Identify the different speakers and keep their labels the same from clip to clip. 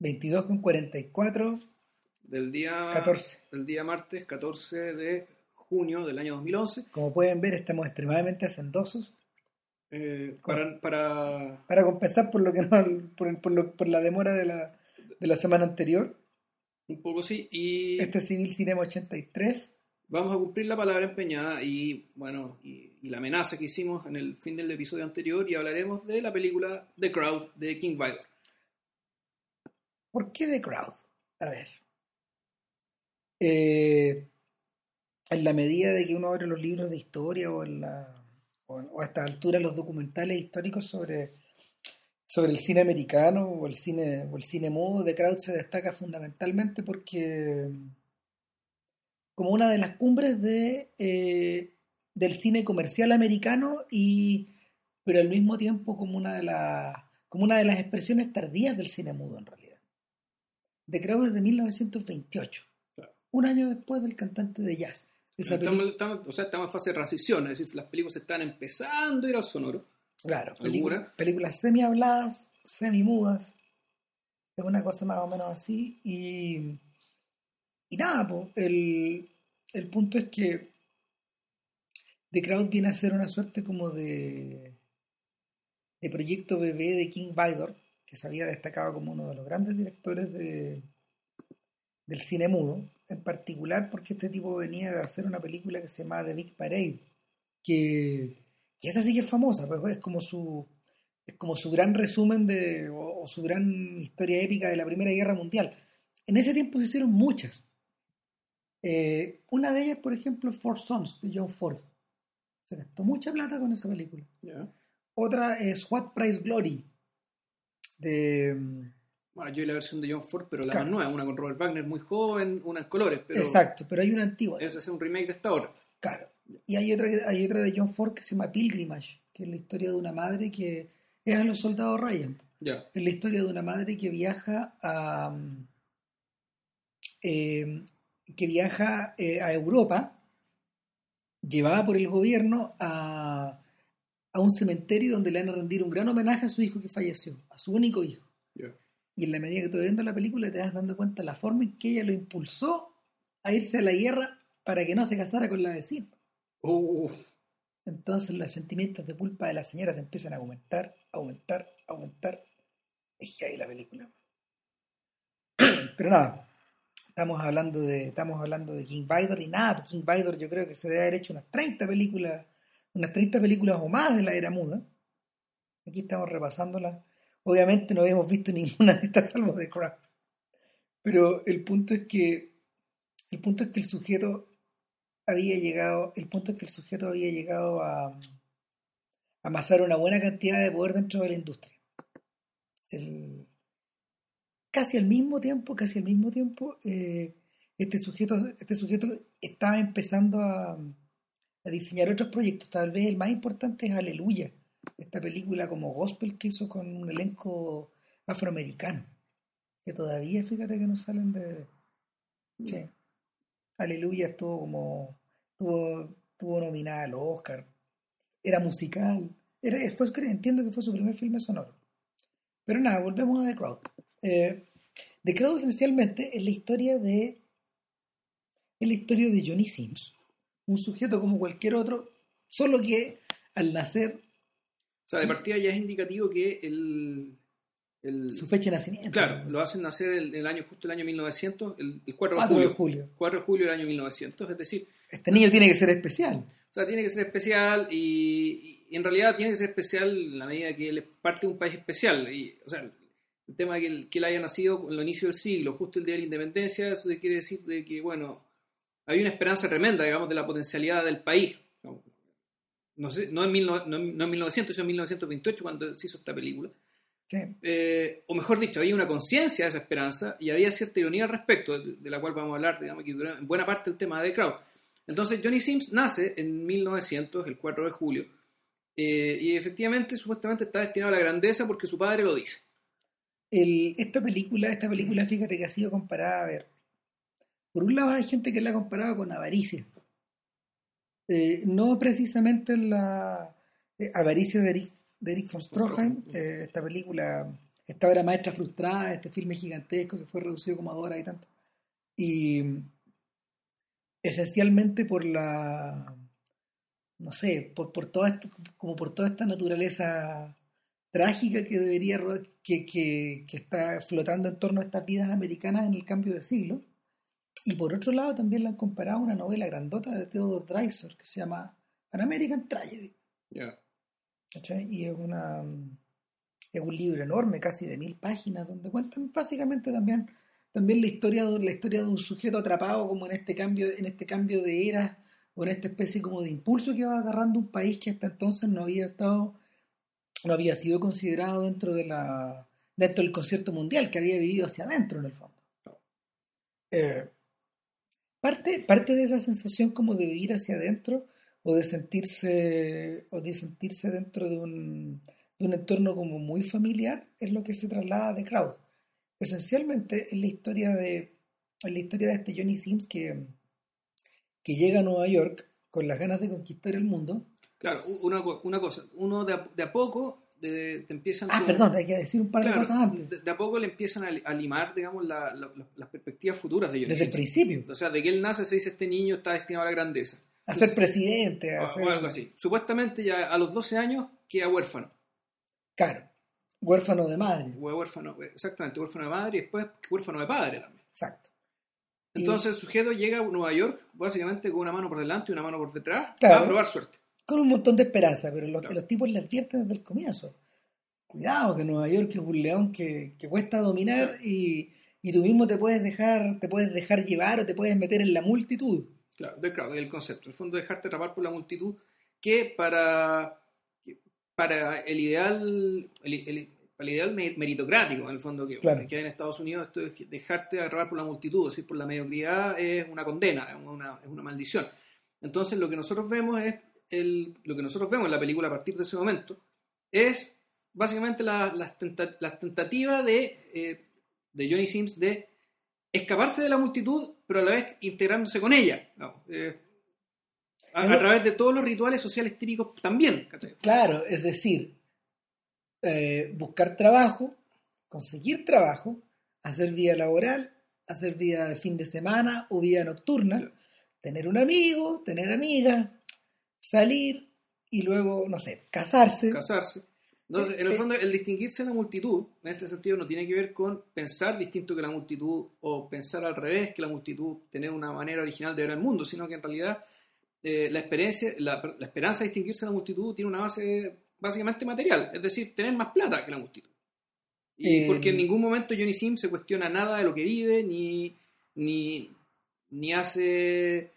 Speaker 1: 22 con 44
Speaker 2: del día,
Speaker 1: 14.
Speaker 2: del día martes 14 de junio del año 2011.
Speaker 1: Como pueden ver, estamos extremadamente hacendosos.
Speaker 2: eh, para, para,
Speaker 1: Para compensar por lo que no, por, por lo- por la demora de la, de la semana anterior.
Speaker 2: un poco sí, y
Speaker 1: Este es Civil Cinema 83.
Speaker 2: vamos a cumplir la palabra empeñada y bueno, y, y la amenaza que hicimos en el fin del episodio anterior y hablaremos de la película The Crowd de King Vidor.
Speaker 1: ¿Por qué The Crowd? A ver. Eh, en la medida de que uno abre los libros de historia o, en la, a esta altura los documentales históricos sobre, sobre el cine americano o el cine, o el cine mudo, The Crowd se destaca fundamentalmente porque como una de las cumbres de, eh, del cine comercial americano y pero al mismo tiempo como una de las como una de las expresiones tardías del cine mudo en realidad. The Crowd es de 1928,
Speaker 2: Claro.
Speaker 1: un año después del cantante de jazz. Esa
Speaker 2: Estamos, o sea, estamos en fase de transición, es decir, las películas están empezando a ir al sonoro.
Speaker 1: claro, películas, películas semi habladas, semi mudas, es una cosa más o menos así. Y, y nada, po, el, el punto es que The Crowd viene a ser una suerte como de, de proyecto bebé de King Vidor, que se había destacado como uno de los grandes directores de, del cine mudo, en particular porque este tipo venía de hacer una película que se llama The Big Parade, que, que esa sí que es famosa, pues es como su es como su gran resumen de o, o su gran historia épica de la Primera Guerra Mundial. En ese tiempo se hicieron muchas. Eh, una de ellas, por ejemplo, Four Sons de John Ford. Se gastó mucha plata con esa película. Otra es What Price Glory de mm,
Speaker 2: Bueno, yo vi la versión de John Ford, pero la
Speaker 1: Claro.
Speaker 2: más nueva, una con Robert Wagner muy joven, una en colores, pero
Speaker 1: Exacto, pero hay una antigua.
Speaker 2: ese es un remake de esta hora.
Speaker 1: Claro. Y hay otra, hay otra de John Ford que se llama Pilgrimage, que es la historia de una madre que es a los soldados Ryan.
Speaker 2: Ya,
Speaker 1: Es la historia de una madre que viaja a mm, eh, que viaja eh, a Europa, llevada por el gobierno a, a un cementerio donde le van a rendir un gran homenaje a su hijo que falleció, a su único hijo. Y en la medida que tú vas viendo la película te vas dando cuenta la forma en que ella lo impulsó a irse a la guerra para que no se casara con la vecina.
Speaker 2: Uh,
Speaker 1: Entonces los sentimientos de culpa de la señora se empiezan a aumentar, aumentar, aumentar. Es ahí la película. Pero nada, estamos hablando de, estamos hablando de King Vidor y nada, King Vidor yo creo que se debe haber hecho unas 30 películas, unas 30 películas o más de la era muda. Aquí estamos repasándolas. Obviamente no habíamos visto ninguna de estas salvo de Craft. Pero el punto es que el punto es que el sujeto había llegado, el punto es que el sujeto había llegado a, a amasar una buena cantidad de poder dentro de la industria. El- casi al mismo tiempo, casi al mismo tiempo, eh, este sujeto, este sujeto estaba empezando a, a diseñar otros proyectos. Tal vez el más importante es Aleluya, esta película como gospel que hizo con un elenco afroamericano, que todavía, fíjate que no salen de... Sí. Aleluya estuvo como tuvo, tuvo nominada al Oscar. Era musical. Era, fue- entiendo que fue su primer filme sonoro. Pero nada, volvemos a The Crowd Eh, The Crowd esencialmente es la historia de es la historia de Johnny Sims un sujeto como cualquier otro solo que al nacer
Speaker 2: O sea, de partida ya es indicativo que el, el-
Speaker 1: su fecha de nacimiento
Speaker 2: claro, lo hacen nacer el, el año justo el año 1900, el, el 4 de
Speaker 1: 4 de
Speaker 2: julio.
Speaker 1: julio
Speaker 2: 4 de julio del año 1900, es decir,
Speaker 1: este niño tiene que ser especial
Speaker 2: o sea, tiene que ser especial y, y en realidad tiene que ser especial en la medida que él es parte de un país especial. Y, o sea, el tema de que él, que él haya nacido en el inicio del siglo, justo el día de la independencia, eso quiere decir de que, bueno, hay una esperanza tremenda, digamos, de la potencialidad del país. No, sé, no, en, mil no, no en 1900, sino en 1928 cuando se hizo esta película.
Speaker 1: Sí.
Speaker 2: Eh, o mejor dicho, había una conciencia de esa esperanza y había cierta ironía al respecto, de, de la cual vamos a hablar, digamos, que en buena parte del tema de The Crowd. Entonces, Johnny Sims nace en 1900, el 4 de julio, eh, y efectivamente, supuestamente está destinado a la grandeza porque su padre lo dice.
Speaker 1: El- esta película, esta película, fíjate que ha sido comparada, a ver, por un lado hay gente que la ha comparado con Avaricia. Eh, no precisamente en la eh, Avaricia de Eric, de Eric von Stroheim, eh, esta película esta obra maestra frustrada, este filme gigantesco que fue reducido como a dos horas y tanto. Y esencialmente por la, no sé, por, por toda esta, como por toda esta naturaleza trágica que debería que, que, que, está flotando en torno a estas vidas americanas en el cambio de siglo. Y por otro lado también la han comparado a una novela grandota de Theodore Dreiser que se llama An American Tragedy. Y es una es un libro enorme, casi de mil páginas, donde cuentan básicamente también, también la historia de la historia de un sujeto atrapado como en este cambio, en este cambio de era, o en esta especie como de impulso que va agarrando un país que hasta entonces no había estado, no había sido considerado dentro de la dentro del concierto mundial, que había vivido hacia adentro en el fondo. Eh, parte, parte de esa sensación como de vivir hacia adentro o de sentirse o de sentirse dentro de un, de un entorno como muy familiar es lo que se traslada de Crowd. Esencialmente es la historia de la historia de este Johnny Sims que, que llega a Nueva York con las ganas de conquistar el mundo.
Speaker 2: Claro, una, una cosa, uno de a, de a poco de, te empiezan...
Speaker 1: Ah, perdón, hay que decir un par de cosas antes.
Speaker 2: De, a poco le empiezan a, limar, digamos, la, la, las perspectivas futuras de Johnny
Speaker 1: Desde el principio.
Speaker 2: O sea, de que él nace se dice este niño está destinado a la grandeza.
Speaker 1: A ser presidente. A
Speaker 2: o algo así. Supuestamente ya a los 12 años queda huérfano.
Speaker 1: Claro. Huérfano de madre.
Speaker 2: Huérfano, exactamente, huérfano de madre y después huérfano de padre también.
Speaker 1: Exacto.
Speaker 2: Entonces el sujeto llega a Nueva York básicamente con una mano por delante y una mano por detrás a probar suerte.
Speaker 1: Con un montón de esperanza, pero los, los tipos le advierten desde el comienzo. Cuidado, que Nueva York es un león que, que cuesta dominar y, y, tú mismo te puedes dejar te puedes dejar llevar o te puedes meter en la multitud.
Speaker 2: Claro, claro, el concepto. En el fondo, dejarte atrapar por la multitud que para para el ideal, el, el, ideal meritocrático, en el fondo, que, que hay en Estados Unidos, esto es dejarte agarrar por la multitud, es decir, por la mediocridad es una condena, es una, es una maldición. Entonces, lo que nosotros vemos es, el, lo que nosotros vemos en la película a partir de ese momento, es básicamente las la, la tentativas de, eh, de Johnny Sims de escaparse de la multitud, pero a la vez integrándose con ella. Eh, a, través de todos los rituales sociales típicos también.
Speaker 1: Claro, es decir, eh, buscar trabajo, conseguir trabajo, hacer vida laboral, hacer vida de fin de semana o vida nocturna, tener un amigo, tener amiga, salir y luego, no sé, casarse.
Speaker 2: Casarse. Entonces, en el eh, fondo, el distinguirse en la multitud, en este sentido, no tiene que ver con pensar distinto que la multitud o pensar al revés que la multitud, tener una manera original de ver el mundo, sino que en realidad eh, la, experiencia, la, esperanza de distinguirse en la multitud tiene una base básicamente material, es decir, tener más plata que la multitud. Y porque en ningún momento Johnny Sim se cuestiona nada de lo que vive, ni, ni, ni hace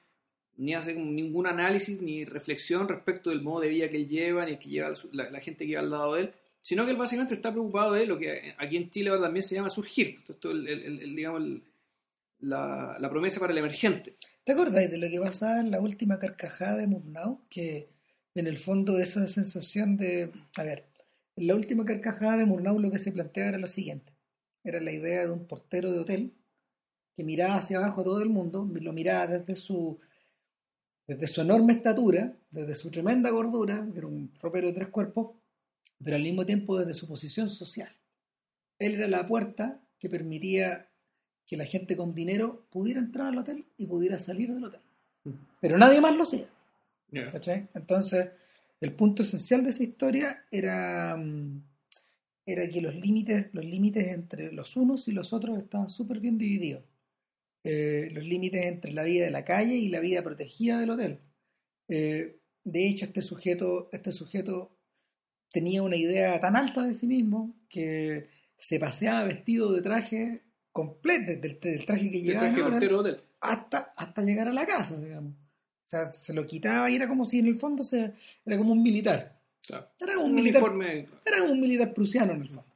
Speaker 2: ni hace ningún análisis ni reflexión respecto del modo de vida que él lleva, ni el que lleva la, gente que va al lado de él, sino que él básicamente está preocupado de lo que aquí en Chile también se llama surgir, esto, el, digamos, la, promesa para el emergente.
Speaker 1: ¿Te acordáis de lo que pasaba en la última carcajada de Murnau? Que en el fondo esa sensación de... A ver, en la última carcajada de Murnau lo que se planteaba era lo siguiente. Era la idea de un portero de hotel que miraba hacia abajo a todo el mundo, lo miraba desde su, desde su enorme estatura, desde su tremenda gordura, que era un ropero de tres cuerpos, pero al mismo tiempo desde su posición social. Él era la puerta que permitía que la gente con dinero pudiera entrar al hotel y pudiera salir del hotel. Pero nadie más lo hacía. Entonces, el punto esencial de esa historia era, mm, era que los límites, los límites entre los unos y los otros estaban súper bien divididos. Eh, los límites entre la vida de la calle y la vida protegida del hotel. Eh, de hecho, este sujeto, este sujeto tenía una idea tan alta de sí mismo que se paseaba vestido de traje completo, del, traje que llevaba hasta, hasta llegar a la casa, digamos. O sea, se lo quitaba y era como si en el fondo se, era como un militar. Era un, militar. Era como un militar prusiano en el fondo.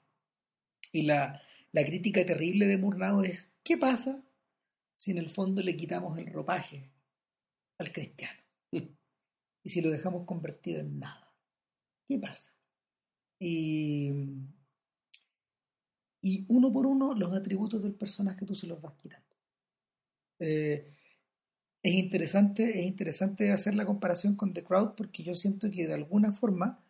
Speaker 1: Y la, la crítica terrible de Murnau es: ¿qué pasa si en el fondo le quitamos el ropaje al cristiano? y si lo dejamos convertido en nada. ¿Qué pasa? Y y uno por uno los atributos del personaje tú se los vas quitando. Eh, es interesante, es interesante hacer la comparación con The Crowd porque yo siento que de alguna forma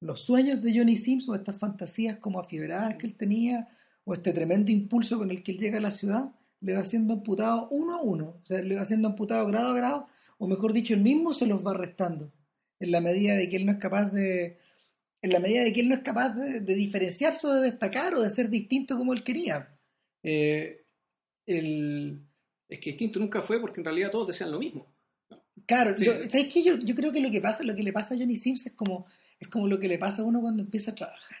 Speaker 1: los sueños de Johnny Sims o estas fantasías como afiebradas que él tenía o este tremendo impulso con el que él llega a la ciudad le va siendo amputado uno a uno, o sea, le va siendo amputado grado a grado, o mejor dicho, él mismo se los va restando, en la medida de que él no es capaz de, en la medida de que él no es capaz de, diferenciarse o de destacar o de ser distinto como él quería. Eh,
Speaker 2: es que distinto nunca fue porque en realidad todos desean lo mismo.
Speaker 1: Claro, ¿sabes qué? Yo, yo creo que lo que pasa, lo que le pasa a Johnny Sims es como, es como lo que le pasa a uno cuando empieza a trabajar.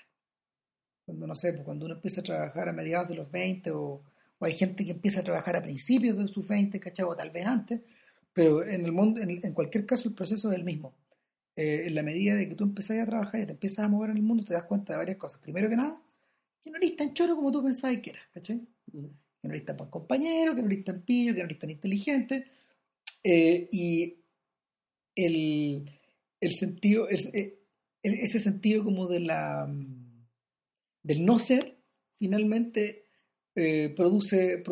Speaker 1: Cuando, no sé, pues cuando uno empieza a trabajar a mediados de los 20 o, o hay gente que empieza a trabajar a principios de sus 20, ¿cachai? O tal vez antes, pero en el mundo, en, cualquier caso el proceso es el mismo. Eh, en la medida de que tú empiezas a trabajar y te empiezas a mover en el mundo, te das cuenta de varias cosas. Primero que nada, que no eres tan choro como tú pensabas que eras, ¿cachai? Mm. Que no eres tan buen compañero, que no eres tan pillo, que no eres tan inteligente. Eh, y el, el sentido, eh, ese sentido como de la del no ser, finalmente eh, produce,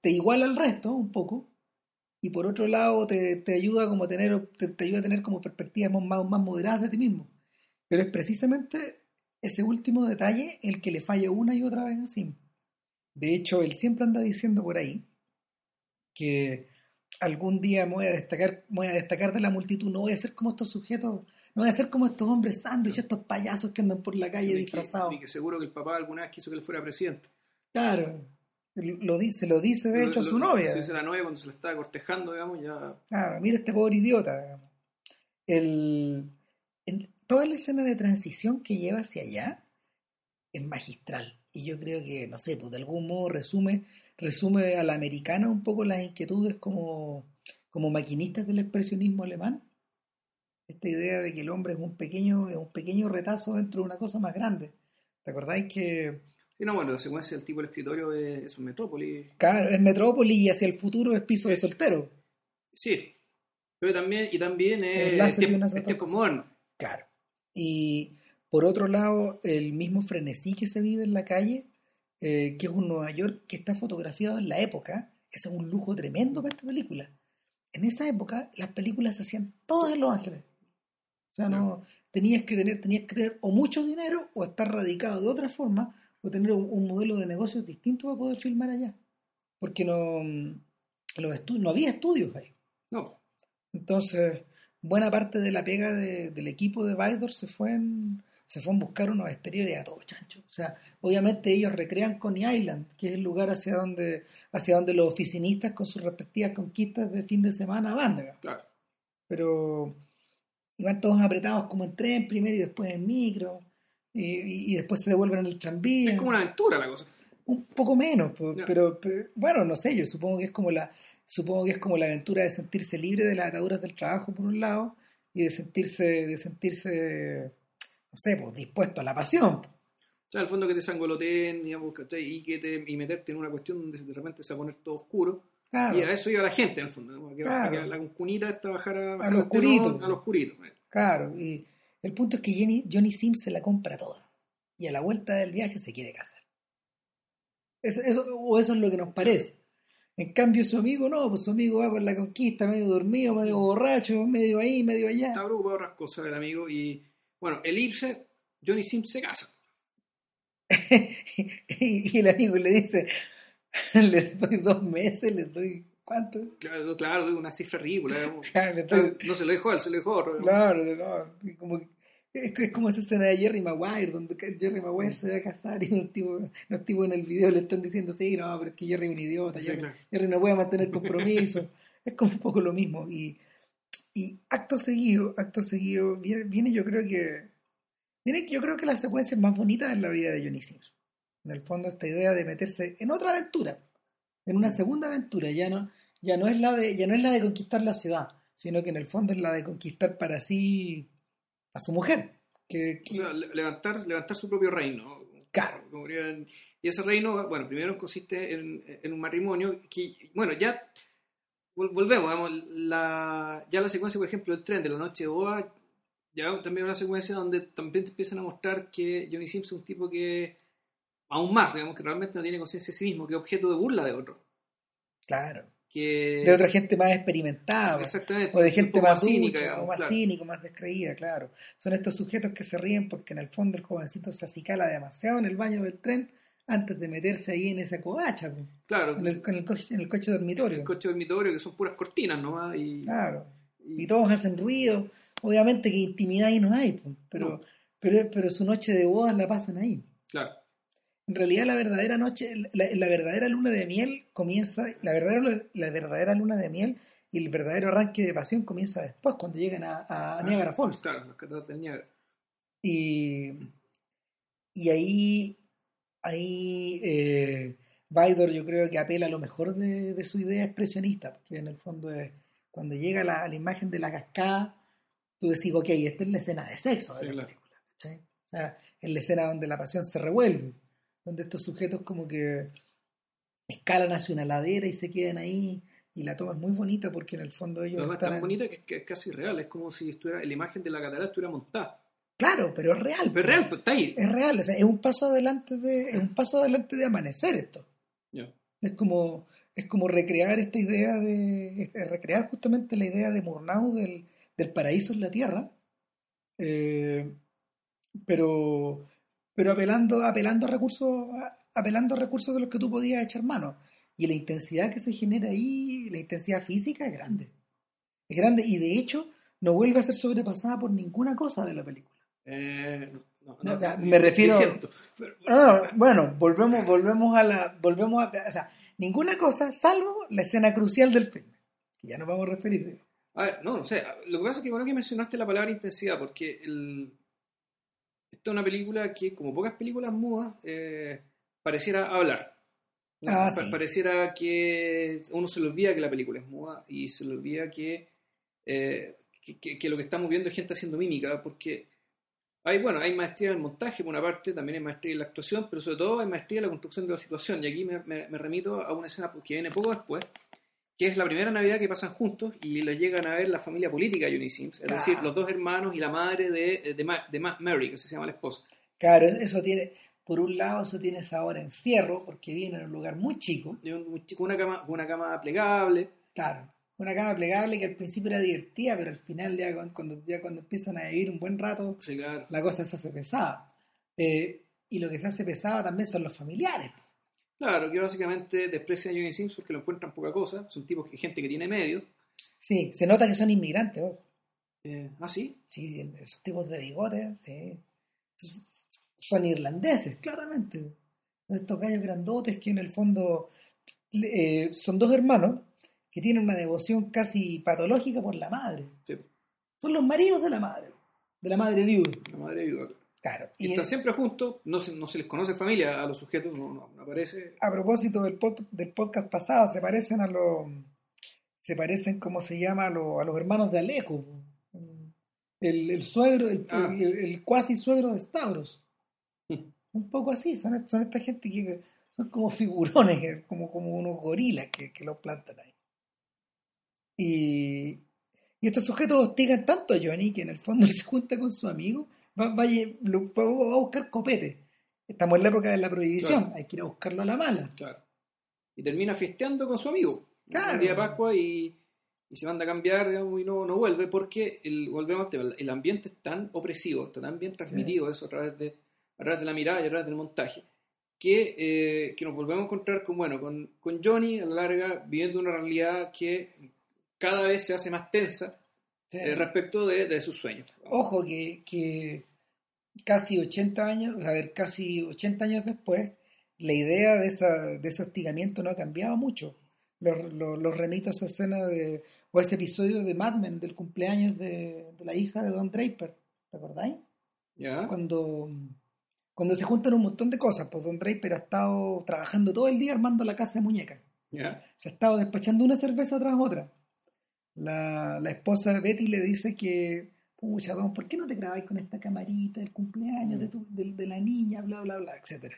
Speaker 1: te iguala al resto un poco, y por otro lado te, ayuda como a tener, te, ayuda a tener como perspectivas más, más moderadas de ti mismo. Pero es precisamente ese último detalle el que le falla una y otra vez así. De hecho, él siempre anda diciendo por ahí que algún día me voy a destacar, voy a destacar de la multitud, no voy a ser como estos sujetos, no voy a ser como estos hombres sándwich, estos payasos que andan por la calle disfrazados.
Speaker 2: Y que seguro que el papá alguna vez quiso que él fuera presidente.
Speaker 1: Claro, lo dice, lo dice de hecho a su novia.
Speaker 2: Se dice la novia cuando se le estaba cortejando, digamos, ya.
Speaker 1: Claro, mira este pobre idiota. El, toda la escena de transición que lleva hacia allá es magistral. Y yo creo que, no sé, pues de algún modo resume resume a la americana un poco las inquietudes como, como maquinistas del expresionismo alemán. Esta idea de que el hombre es un pequeño, es un pequeño retazo dentro de una cosa más grande. ¿Recordáis que
Speaker 2: Sí, no, bueno, la secuencia del tipo del escritorio es, un Metrópoli.
Speaker 1: Claro, es Metrópoli y hacia el futuro es piso de soltero.
Speaker 2: Sí, pero también, y también es, tiempo, moderno.
Speaker 1: Claro. Y por otro lado, el mismo frenesí que se vive en la calle eh, que es un Nueva York que está fotografiado en la época, ese es un lujo tremendo para esta película. En esa época las películas se hacían todas en Los Ángeles. O sea, no, tenías que tener, tenías que tener o mucho dinero o estar radicado de otra forma o tener un, modelo de negocio distinto para poder filmar allá. Porque no, no había estudios ahí.
Speaker 2: No.
Speaker 1: Entonces, buena parte de la pega del equipo de Vidor se fue en, se fue a buscar unos exteriores a todo chancho. O sea, obviamente ellos recrean Coney Island, que es el lugar hacia donde, hacia donde los oficinistas con sus respectivas conquistas de fin de semana van.
Speaker 2: Claro.
Speaker 1: Pero iban todos apretados como en tren primero y después en micro, y, después se devuelven en el tranvía.
Speaker 2: Es como una aventura la cosa.
Speaker 1: Un poco menos, pero, bueno, no sé, yo supongo que es como la supongo que es como la aventura de sentirse libre de las ataduras del trabajo por un lado y de sentirse de sentirse no sé, pues dispuesto a la pasión.
Speaker 2: O sea, al fondo que te sangoloteen, digamos, Y, que te, y meterte en una cuestión donde de repente se va a poner todo oscuro. Y a eso iba la gente, en el fondo. Que la cunita es trabajar a,
Speaker 1: a, los oscurito.
Speaker 2: A los oscurito.
Speaker 1: Claro, y el punto es que Jenny, Johnny Sims se la compra toda. Y a la vuelta del viaje se quiere casar. Eso, o eso es lo que nos parece. En cambio, su amigo no, pues su amigo va con la conquista, medio dormido, medio borracho, medio ahí, medio allá.
Speaker 2: Está preocupado por otras cosas el amigo y bueno, Elipse, Johnny Sims se casa.
Speaker 1: y el amigo le dice, les doy dos meses, les doy ¿cuánto?
Speaker 2: Claro, claro, una cifra ridícula. Claro, no se lo dejó él, se lo dejó otro.
Speaker 1: Claro, no, como, es, como esa escena de Jerry Maguire, donde Jerry Maguire se va a casar y un tipo, los tipos en el video le están diciendo, sí, no, pero es que Jerry es un idiota, Jerry, no puede mantener compromiso. es como un poco lo mismo. Y y acto seguido, acto seguido, viene, yo creo que. Viene yo creo que la secuencia más bonita en la vida de Johnny Sims. En el fondo, esta idea de meterse en otra aventura, en una segunda aventura, ya no, ya no es la de, ya no es la de conquistar la ciudad, sino que en el fondo es la de conquistar para sí a su mujer. Que,
Speaker 2: O sea, levantar, levantar su propio reino.
Speaker 1: Claro.
Speaker 2: Y ese reino, bueno, primero consiste en, en un matrimonio que, bueno, ya volvemos, la, ya la secuencia, por ejemplo, del tren de la noche de boda, ya también una secuencia donde también te empiezan a mostrar que Johnny Simpson es un tipo que, aún más, digamos, que realmente no tiene conciencia de sí mismo, que es objeto de burla de otro.
Speaker 1: Claro.
Speaker 2: que...
Speaker 1: De otra gente más experimentada.
Speaker 2: Exactamente.
Speaker 1: O de gente más,
Speaker 2: cínica,
Speaker 1: ducha,
Speaker 2: digamos,
Speaker 1: o más
Speaker 2: claro.
Speaker 1: cínico, más descreída, claro. Son estos sujetos que se ríen porque en el fondo el jovencito se acicala demasiado en el baño del tren antes de meterse ahí en esa covacha, po,
Speaker 2: Claro,
Speaker 1: en el, en el coche, en el coche dormitorio.
Speaker 2: el coche dormitorio que son puras cortinas nomás y,
Speaker 1: Claro.
Speaker 2: y-
Speaker 1: Y todos hacen ruido. Obviamente que intimidad ahí no hay, po, pero,
Speaker 2: No.
Speaker 1: pero, pero su noche de bodas la pasan ahí.
Speaker 2: claro.
Speaker 1: En realidad la verdadera noche, la, la verdadera luna de miel comienza, la verdadera, la verdadera luna de miel y el verdadero arranque de pasión comienza después, cuando llegan a, a Niagara Falls.
Speaker 2: Claro, los cataratas del Niágara.
Speaker 1: Y, y ahí, ahí eh, Baidor yo creo que apela a lo mejor de, de su idea expresionista, porque en el fondo es, cuando llega la, la imagen de la cascada, tú decís, ok, esta es la escena de sexo de
Speaker 2: Sí,
Speaker 1: la
Speaker 2: claro.
Speaker 1: película. ¿cachai? O sea, es la escena donde la pasión se revuelve, donde estos sujetos como que escalan hacia una ladera y se quedan ahí, y la toma es muy bonita porque en el fondo ellos
Speaker 2: Además,
Speaker 1: están...
Speaker 2: tan bonita que es, que es casi real, es como si estuviera, la imagen de la catarata estuviera montada.
Speaker 1: Claro, pero es real.
Speaker 2: Pero es real, está ahí.
Speaker 1: Es real, o sea, es un paso adelante de, es un paso adelante de amanecer esto.
Speaker 2: Ya.
Speaker 1: Es como, es como recrear esta idea de, es recrear justamente la idea de Murnau del, del paraíso en la tierra, eh, pero, pero apelando, apelando a recursos, apelando a recursos de los que tú podías echar mano. Y la intensidad que se genera ahí, la intensidad física es grande. Es grande y de hecho no vuelve a ser sobrepasada por ninguna cosa de la película.
Speaker 2: Eh, no, no,
Speaker 1: No, me refiero- Ah, bueno, volvemos, volvemos a la, volvemos a, o sea, ninguna cosa salvo la escena crucial del film, que ya nos vamos a referir.
Speaker 2: A ver, no, no sé. Lo que pasa es que bueno que mencionaste la palabra intensidad, porque el... esta es una película que, como pocas películas mudas, eh, pareciera hablar. ¿no?
Speaker 1: Ah, sí.
Speaker 2: Pareciera que uno se le olvida que la película es muda y se le olvida que, eh, que, que- que lo que estamos viendo es gente haciendo mímica, porque hay, bueno, hay maestría en el montaje por una parte, también hay maestría en la actuación, pero sobre todo hay maestría en la construcción de la situación. Y aquí me, me- me remito a una escena que viene poco después, que es la primera Navidad que pasan juntos y lo llegan a ver la familia política de Johnny Sims, es
Speaker 1: Claro.
Speaker 2: decir, los dos hermanos y la madre de, de, Ma- de Ma- Mary, que se llama la esposa.
Speaker 1: Claro, eso tiene, por un lado, eso tiene sabor a encierro, porque viene en un lugar muy chico,
Speaker 2: chico, Una cama, una cama plegable,
Speaker 1: claro, una cama plegable que al principio era divertida, pero al final ya cuando, cuando- ya cuando empiezan a vivir un buen rato,
Speaker 2: sí, claro.
Speaker 1: la cosa se hace pesada. Eh, y lo que se hace pesada también son los familiares.
Speaker 2: Claro, que básicamente desprecian a Johnny Sims porque lo encuentran poca cosa, son tipos que gente que tiene medios.
Speaker 1: Sí, se nota que son inmigrantes, ojo.
Speaker 2: Eh, ah, sí,
Speaker 1: Sí, esos tipos de bigotes, sí. Son irlandeses, claramente. Estos gallos grandotes que en el fondo eh, son dos hermanos que tienen una devoción casi patológica por la madre.
Speaker 2: sí,
Speaker 1: Son los maridos de la madre, de la madre viuda.
Speaker 2: la madre viuda.
Speaker 1: Claro.
Speaker 2: Y
Speaker 1: Y
Speaker 2: están siempre juntos, no se, no se les conoce familia a los sujetos, no, no, no aparece.
Speaker 1: a propósito del, pod- del podcast pasado, se parecen a los. Se parecen, ¿cómo se llama? A, los- a los hermanos de Alejo. El, el suegro, el,
Speaker 2: Ah.
Speaker 1: el, el cuasi suegro de Stavros.
Speaker 2: Mm.
Speaker 1: Un poco así, son, son esta gente que son como figurones, que- como, como unos gorilas que, que los plantan ahí. Y, y estos sujetos hostigan tanto a Johnny que en el fondo él se junta con su amigo, va, va, a buscar copete. Estamos en la época de la prohibición,
Speaker 2: Claro.
Speaker 1: hay que ir a buscarlo a la mala.
Speaker 2: Claro. Y termina fiesteando con su amigo.
Speaker 1: Claro.
Speaker 2: El día de Pascua y, y se manda a cambiar digamos, y no, no vuelve porque el, volvemos al tema, el ambiente es tan opresivo, está tan bien transmitido eso a través, de, a través de la mirada y a través del montaje, que, eh, que nos volvemos a encontrar con, bueno, con, con Johnny a la larga viviendo una realidad que cada vez se hace más tensa eh, respecto de, de sus sueños.
Speaker 1: Ojo que, que casi 80 años, a ver, casi 80 años después, la idea de, esa, de ese hostigamiento no ha cambiado mucho. Los, los, los remito a esa escena de, o ese episodio de Mad Men del cumpleaños de, de la hija de Don Draper, ¿te acordáis?
Speaker 2: ¿Ya?
Speaker 1: Cuando, cuando se juntan un montón de cosas, pues Don Draper ha estado trabajando todo el día armando la casa de muñecas.
Speaker 2: ¿Ya?
Speaker 1: Se ha estado despachando una cerveza tras otra. La, la esposa de Betty le dice que, pucha, don, ¿por qué no te grabáis con esta camarita del cumpleaños de, tu- de, de la niña, bla, bla, bla, etcétera?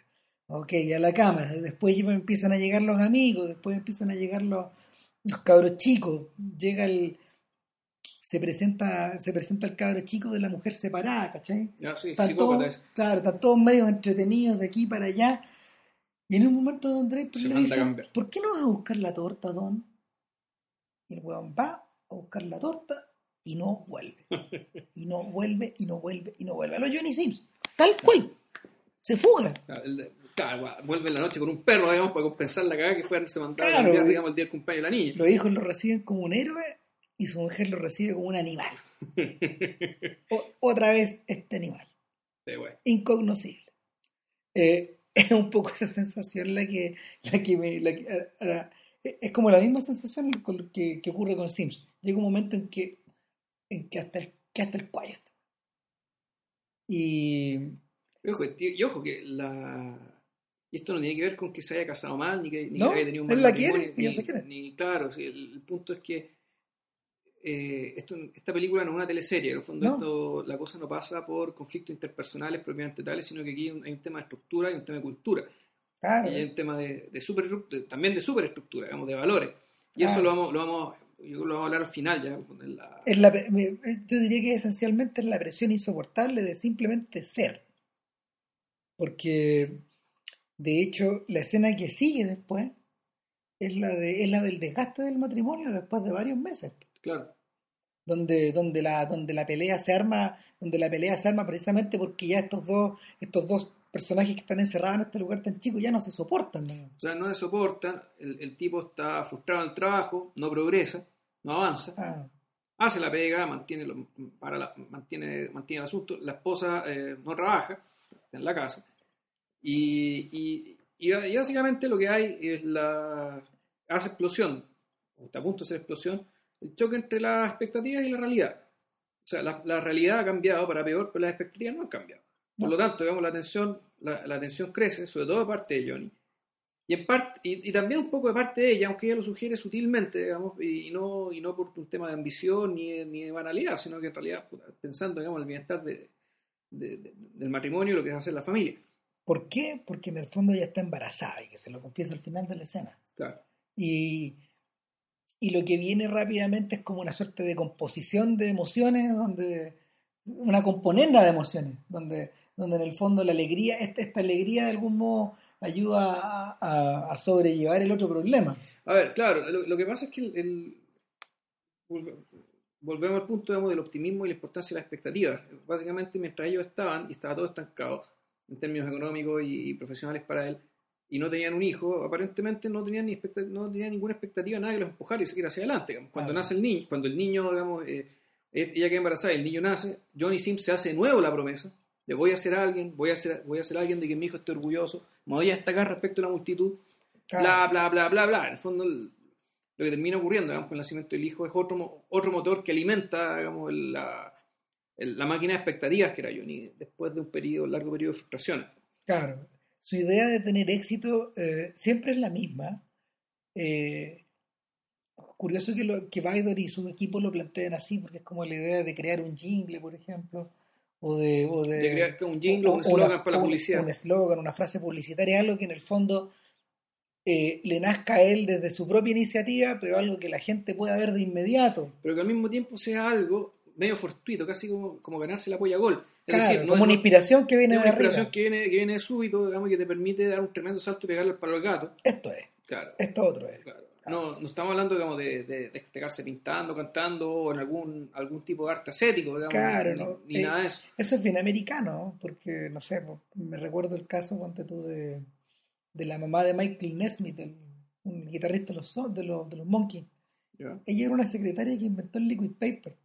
Speaker 1: Ok, a la cámara. Después empiezan a llegar los amigos, después empiezan a llegar los, los cabros chicos. Llega el. Se presenta, se presenta el cabro chico de la mujer separada, ¿cachai?
Speaker 2: Sí,
Speaker 1: Están
Speaker 2: psicópata
Speaker 1: todos,
Speaker 2: es.
Speaker 1: claro, están todos medios entretenidos de aquí para allá. Y en un momento Don Draper
Speaker 2: Se
Speaker 1: le dice. ¿por qué no vas a buscar la torta, Don? Y el weón va a buscar la torta y no vuelve. Y no vuelve, y no vuelve, y no vuelve. A los Johnny Sims, tal cual. Se fuga.
Speaker 2: Claro, de- claro, vuelve en la noche con un perro, digamos, para compensar la cagada que fue se mandaba
Speaker 1: Claro,
Speaker 2: a cambiar, digamos, el día del cumpleaños de la niña.
Speaker 1: Los hijos lo reciben como un héroe y su mujer lo recibe como un animal. O- otra vez este animal.
Speaker 2: Sí, bueno.
Speaker 1: incognoscible. Eh, es un poco esa sensación la que, la que me... la que- a- a- es como la misma sensación que, que ocurre con Sims. Llega un momento en que, en que hasta el, que hasta el cuello está. Y...
Speaker 2: Y ojo, tío, y ojo que la... y esto no tiene que ver con que se haya casado mal, ni que, ni
Speaker 1: No,
Speaker 2: que haya tenido un
Speaker 1: él
Speaker 2: mal
Speaker 1: la
Speaker 2: matrimonio,
Speaker 1: quiere, ella
Speaker 2: ni-
Speaker 1: se quiere.
Speaker 2: ni- claro, sí, el, el punto es que eh, esto, esta película no es una teleserie, en el fondo
Speaker 1: No.
Speaker 2: esto, la cosa no pasa por conflictos interpersonales propiamente tales, sino que aquí hay un, hay un tema de estructura y un tema de cultura.
Speaker 1: Claro,
Speaker 2: Y hay un tema de, de super, también de superestructura, digamos, de valores. Y eso lo vamos, lo vamos, yo lo vamos a hablar al final ya. con la-
Speaker 1: es la, yo diría que esencialmente es la presión insoportable de simplemente ser. Porque, de hecho, la escena que sigue después es la, de, es la del desgaste del matrimonio después de varios meses.
Speaker 2: claro,
Speaker 1: donde, donde la, donde la pelea se arma, donde la pelea se arma precisamente porque ya estos dos, estos dos personajes que están encerrados en este lugar tan chico ya no se soportan. ¿no?
Speaker 2: o sea, no se soportan, el, el tipo está frustrado en el trabajo, no progresa, no avanza,
Speaker 1: Ah,
Speaker 2: hace la pega, mantiene, lo- para la- mantiene, mantiene el asunto, la esposa eh, no trabaja, está en la casa, y, y, y- y básicamente lo que hay es la... hace explosión, o está a punto de hacer explosión, el choque entre las expectativas y la realidad. O sea, la, la realidad ha cambiado para peor, pero las expectativas no han cambiado. Por lo tanto, digamos, la tensión, la, la tensión crece, sobre todo de parte de Johnny. Y, en parte, y, y también un poco de parte de ella, aunque ella lo sugiere sutilmente, digamos, y no, y no por un tema de ambición ni de, ni de banalidad, sino que en realidad pensando digamos, en el bienestar de, de- de- del matrimonio y lo que es hacer la familia.
Speaker 1: ¿Por qué? Porque en el fondo ella está embarazada y que se lo confiesa al final de la escena.
Speaker 2: Claro.
Speaker 1: Y, y lo que viene rápidamente es como una suerte de composición de emociones, donde una componenda de emociones, donde, donde en el fondo la alegría, esta, esta alegría de algún modo ayuda a, a- a sobrellevar el otro problema.
Speaker 2: A ver, claro, lo, lo que pasa es que el, el- volve- volvemos al punto digamos, del optimismo y la importancia de las expectativas. Básicamente, mientras ellos estaban y estaba todo estancado en términos económicos y, y profesionales para él, y no tenían un hijo, aparentemente no tenían, ni no tenían ninguna expectativa, nada que los empujara y seguir hacia adelante. digamos. Cuando
Speaker 1: Claro.
Speaker 2: nace el niño, cuando el niño, digamos, eh, ella queda embarazada y el niño nace, Johnny Sims se hace de nuevo la promesa de voy a ser alguien, voy a ser, voy a ser alguien de que mi hijo esté orgulloso, me voy a destacar respecto a una multitud, bla, bla, bla, bla, bla. En el fondo, el- lo que termina ocurriendo digamos, con el nacimiento del hijo es otro, otro motor que alimenta digamos, el- la, el- la máquina de expectativas que era Johnny después de un periodo, largo periodo de frustración.
Speaker 1: Claro, su idea de tener éxito eh, siempre es la misma. Eh, curioso que, lo, que Baidor y su equipo lo planteen así, porque es como la idea de crear un jingle, por ejemplo, o de... O de,
Speaker 2: De crear un jingle,
Speaker 1: o-
Speaker 2: un eslogan
Speaker 1: una-
Speaker 2: para la publicidad.
Speaker 1: Un eslogan, una frase publicitaria, algo que en el fondo eh, le nazca a él desde su propia iniciativa, pero algo que la gente pueda ver de inmediato.
Speaker 2: Pero que al mismo tiempo sea algo medio fortuito, casi como, como ganarse la polla gol. Es
Speaker 1: Claro,
Speaker 2: decir, no
Speaker 1: como
Speaker 2: es,
Speaker 1: una inspiración que viene
Speaker 2: una
Speaker 1: de arriba.
Speaker 2: inspiración que viene, que viene de súbito, digamos, que te permite dar un tremendo salto y pegarle al palo al gato.
Speaker 1: Esto es,
Speaker 2: Claro.
Speaker 1: esto otro es.
Speaker 2: Claro. No, no estamos hablando digamos, de, de, de destacarse pintando, cantando o en algún, algún tipo de arte ascético, digamos,
Speaker 1: Claro,
Speaker 2: ni,
Speaker 1: ¿no?
Speaker 2: ni
Speaker 1: Eh,
Speaker 2: nada de eso.
Speaker 1: Eso es bien americano, porque, no sé, me recuerdo el caso, ponte tú, de, de la mamá de Michael Nesmith, el, un guitarrista de los, de los, de los Monkeys. Ella era una secretaria que inventó el liquid paper.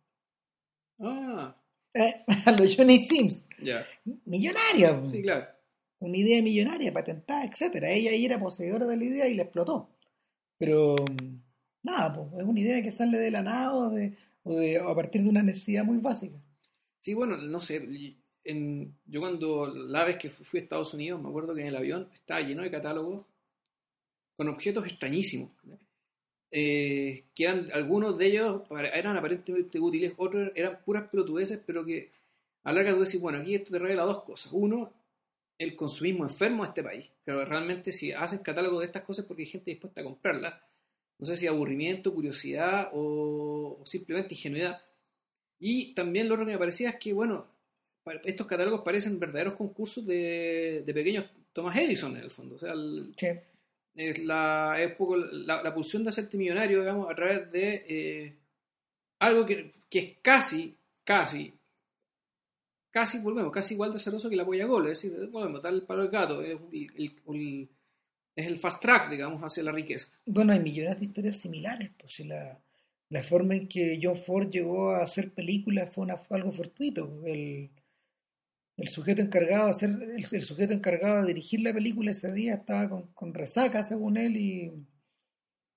Speaker 2: Ah,
Speaker 1: Eh, a los Johnny Sims.
Speaker 2: ya.
Speaker 1: Millonaria.
Speaker 2: Sí, claro.
Speaker 1: una idea millonaria, patentada, etcétera. Ella ahí era poseedora de la idea y la explotó. Pero nada, pues, es una idea que sale de la nada o, de, o, de, a partir de una necesidad muy básica.
Speaker 2: Sí, bueno, no sé. yo cuando la vez que fu- fui a Estados Unidos, me acuerdo que en el avión estaba lleno de catálogos con objetos extrañísimos. Eh, que algunos de ellos eran aparentemente útiles, otros eran puras pelotudeces, pero que a larga tú decís, bueno, aquí esto te revela dos cosas. Uno, el consumismo enfermo de este país. Pero realmente si hacen catálogo de estas cosas porque hay gente dispuesta a comprarlas. No sé si aburrimiento, curiosidad o, o simplemente ingenuidad. Y también lo otro que me parecía es que, bueno, estos catálogos parecen verdaderos concursos de, de pequeños Thomas Edison en el fondo. O sea, el- Es la, es poco la, la pulsión de hacerte millonario, digamos, a través de eh, algo que, que es casi, casi, casi, volvemos, casi igual de ceroso que la polla gol, es decir, volvemos, dar el palo al gato, es el, fast track, digamos, hacia la riqueza.
Speaker 1: Bueno, hay millones de historias similares. Pues si la, la forma en que John Ford llegó a hacer películas fue, algo fortuito. El, el sujeto encargado de hacer, el, sujeto encargado dirigir la película ese día estaba con, con resaca, según él, y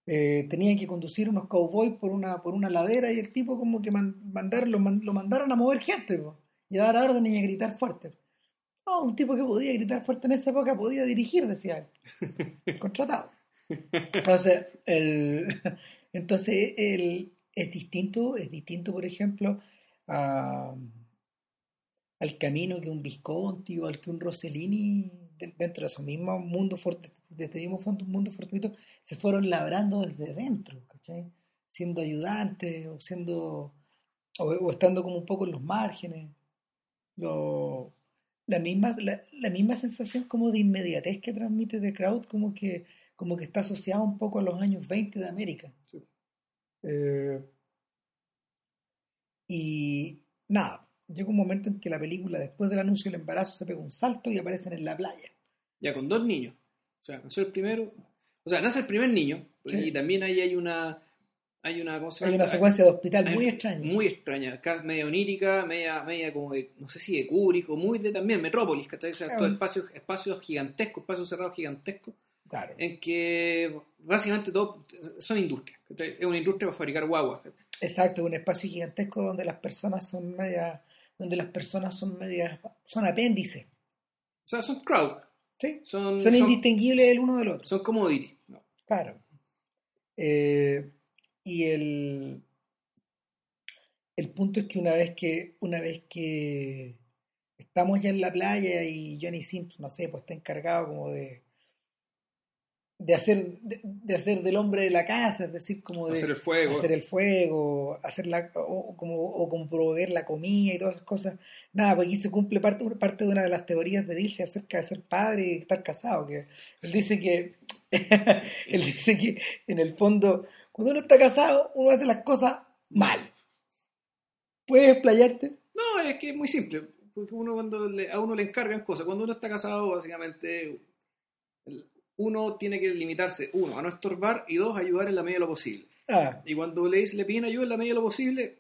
Speaker 1: eh, tenían que conducir unos cowboys por una, por una ladera y el tipo como que man- mandar, lo, lo mandaron a mover gente po, y a dar órdenes y a gritar fuerte. No, un tipo que podía gritar fuerte en esa época podía dirigir, decía él. Contratado. Entonces, el, entonces el, es distinto, es distinto, por ejemplo, a- al camino que un Visconti o al que un Rossellini de- dentro de su mismo mundo fort- de este mismo mundo fortuito se fueron labrando desde dentro, ¿cachai? Siendo ayudantes o siendo o, o estando como un poco en los márgenes. Lo, la misma, la, la misma sensación como de inmediatez que transmite The Crowd, como que, como que está asociada un poco a los años 20 de América.
Speaker 2: Sí.
Speaker 1: Eh, y nada, llega un momento en que la película, después del anuncio del embarazo, se pega un salto y aparecen en la playa.
Speaker 2: Ya con dos niños. O sea, nació el primero. O sea, nace el primer niño.
Speaker 1: Sí.
Speaker 2: Y también ahí hay una. Hay una, ¿cómo se
Speaker 1: Hay una secuencia de hospital muy extraña.
Speaker 2: Muy extraña, acá media onírica, media, media como de, no sé si de Kubrick o muy de también Metrópolis, que O sea,
Speaker 1: Ah.
Speaker 2: estos espacios, espacios gigantescos, espacios cerrados gigantescos,
Speaker 1: Claro.
Speaker 2: en que básicamente todo son industrias. Es una industria para fabricar guaguas.
Speaker 1: Exacto, un espacio gigantesco donde las personas son medias, donde las personas son medias, son apéndices,
Speaker 2: O sea, son crowd,
Speaker 1: ¿sí?
Speaker 2: son,
Speaker 1: Son
Speaker 2: son,
Speaker 1: indistinguibles el uno del otro.
Speaker 2: son commodity. ¿no?
Speaker 1: Claro. Eh, y el, el punto es que una vez que, una vez que estamos ya en la playa y Johnny Sims, no sé, pues está encargado como de de hacer, de, de hacer del hombre de la casa, es decir, como de
Speaker 2: Hacer el fuego.
Speaker 1: hacer el fuego, hacer la, o, como, o como proveer la comida y todas esas cosas. Nada, pues aquí se cumple parte, parte de una de las teorías de Dilce acerca de ser padre y estar casado, que él dice que él dice que en el fondo, cuando uno está casado, uno hace las cosas mal. ¿Puedes explayarte?
Speaker 2: No, es que es muy simple. Porque uno cuando le- a uno le encargan cosas, cuando uno está casado, básicamente uno tiene que limitarse, uno, a no estorbar y dos, a ayudar en la medida de lo posible.
Speaker 1: Ah,
Speaker 2: Y cuando le, le piden ayuda en la medida de lo posible,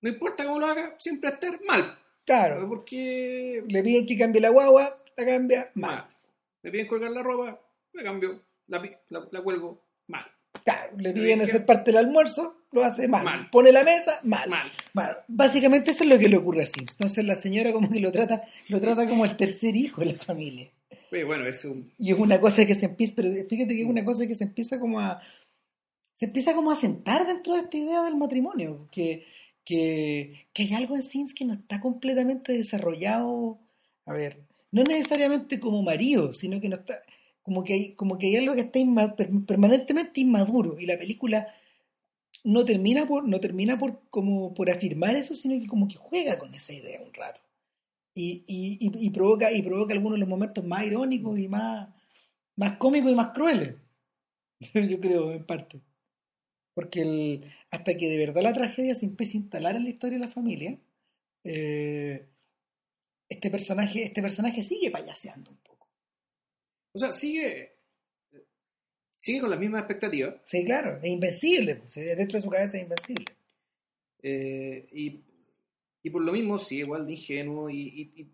Speaker 2: no importa cómo lo haga, siempre estar mal.
Speaker 1: claro.
Speaker 2: Porque
Speaker 1: Le piden que cambie la guagua, la cambia mal.
Speaker 2: mal. Me piden colgar la ropa, la cambio, la, la, la cuelgo mal.
Speaker 1: Claro, le piden hacer parte del almuerzo, lo hace mal.
Speaker 2: Mal.
Speaker 1: Pone la mesa, mal.
Speaker 2: Mal.
Speaker 1: Básicamente eso es lo que le ocurre a Sims. Entonces la señora como que lo trata, lo trata como el tercer hijo de la familia.
Speaker 2: Oye, bueno, es un...
Speaker 1: Y es una cosa que se empieza, pero fíjate que es una cosa que se empieza como a se empieza como a sentar dentro de esta idea del matrimonio, que, que, que hay algo en Sims que no está completamente desarrollado, a ver, no necesariamente como marido, sino que no está, como que hay, como que hay algo que está permanentemente inmaduro, y la película no termina por, no termina por como por afirmar eso, sino que como que juega con esa idea un rato. Y, y, y, provoca, y provoca algunos de los momentos más irónicos y más, más cómicos y más crueles. Yo creo, en parte. Porque hasta que de verdad la tragedia se empieza a instalar en la historia de la familia, eh, este personaje, este personaje sigue payaseando un poco.
Speaker 2: O sea, sigue... Sigue con las mismas expectativas.
Speaker 1: Sí, claro, es invencible, pues, dentro de su cabeza es invencible.
Speaker 2: eh, y, y por lo mismo sigue igual de ingenuo y, y- y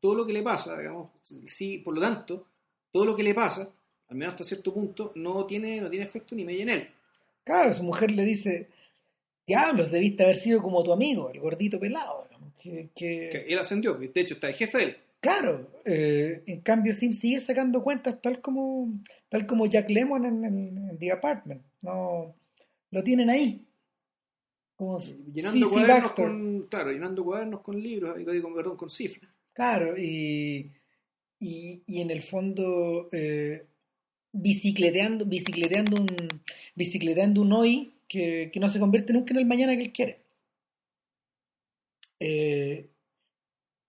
Speaker 2: todo lo que le pasa, digamos, sí, por lo tanto, todo lo que le pasa, al menos hasta cierto punto, no tiene, no tiene efecto ni media en él.
Speaker 1: Claro, su mujer le dice, diablos, debiste haber sido como tu amigo, el gordito pelado. digamos, Que, que-
Speaker 2: Que él ascendió, pues, de hecho está de jefe de él.
Speaker 1: Claro, eh, en cambio Sim sigue sacando cuentas tal como tal como Jack Lemmon en, en- en The Apartment. No, lo tienen ahí. Como
Speaker 2: Llenando cuadernos con, claro, llenando cuadernos con libros, digo, perdón, con cifras.
Speaker 1: Claro, y, y, y en el fondo eh, bicicleteando, bicicleteando un, bicicleteando un hoy que, que no se convierte nunca en el mañana que él quiere. Eh,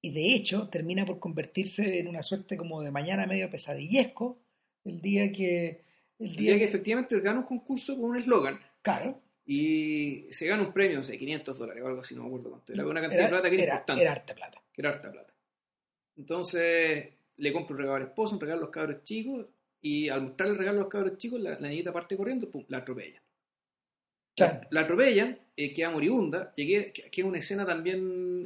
Speaker 1: y de hecho termina por convertirse en una suerte como de mañana medio pesadillesco el día que El
Speaker 2: El
Speaker 1: día
Speaker 2: que
Speaker 1: que-
Speaker 2: efectivamente gana un concurso con un eslogan
Speaker 1: Claro.
Speaker 2: y se gana un premio, no sé, 500 dólares o algo así, no me acuerdo cuánto. Era una cantidad
Speaker 1: Era,
Speaker 2: de plata que era,
Speaker 1: era,
Speaker 2: importante.
Speaker 1: era harta plata.
Speaker 2: que era harta plata. Entonces le compra un regalo al esposo, un regalo a los cabros chicos, y al mostrarle el regalo a los cabros chicos, la, la niñita parte corriendo, pum, la atropellan.
Speaker 1: Chan.
Speaker 2: La atropellan, eh, queda moribunda, y que es una escena también,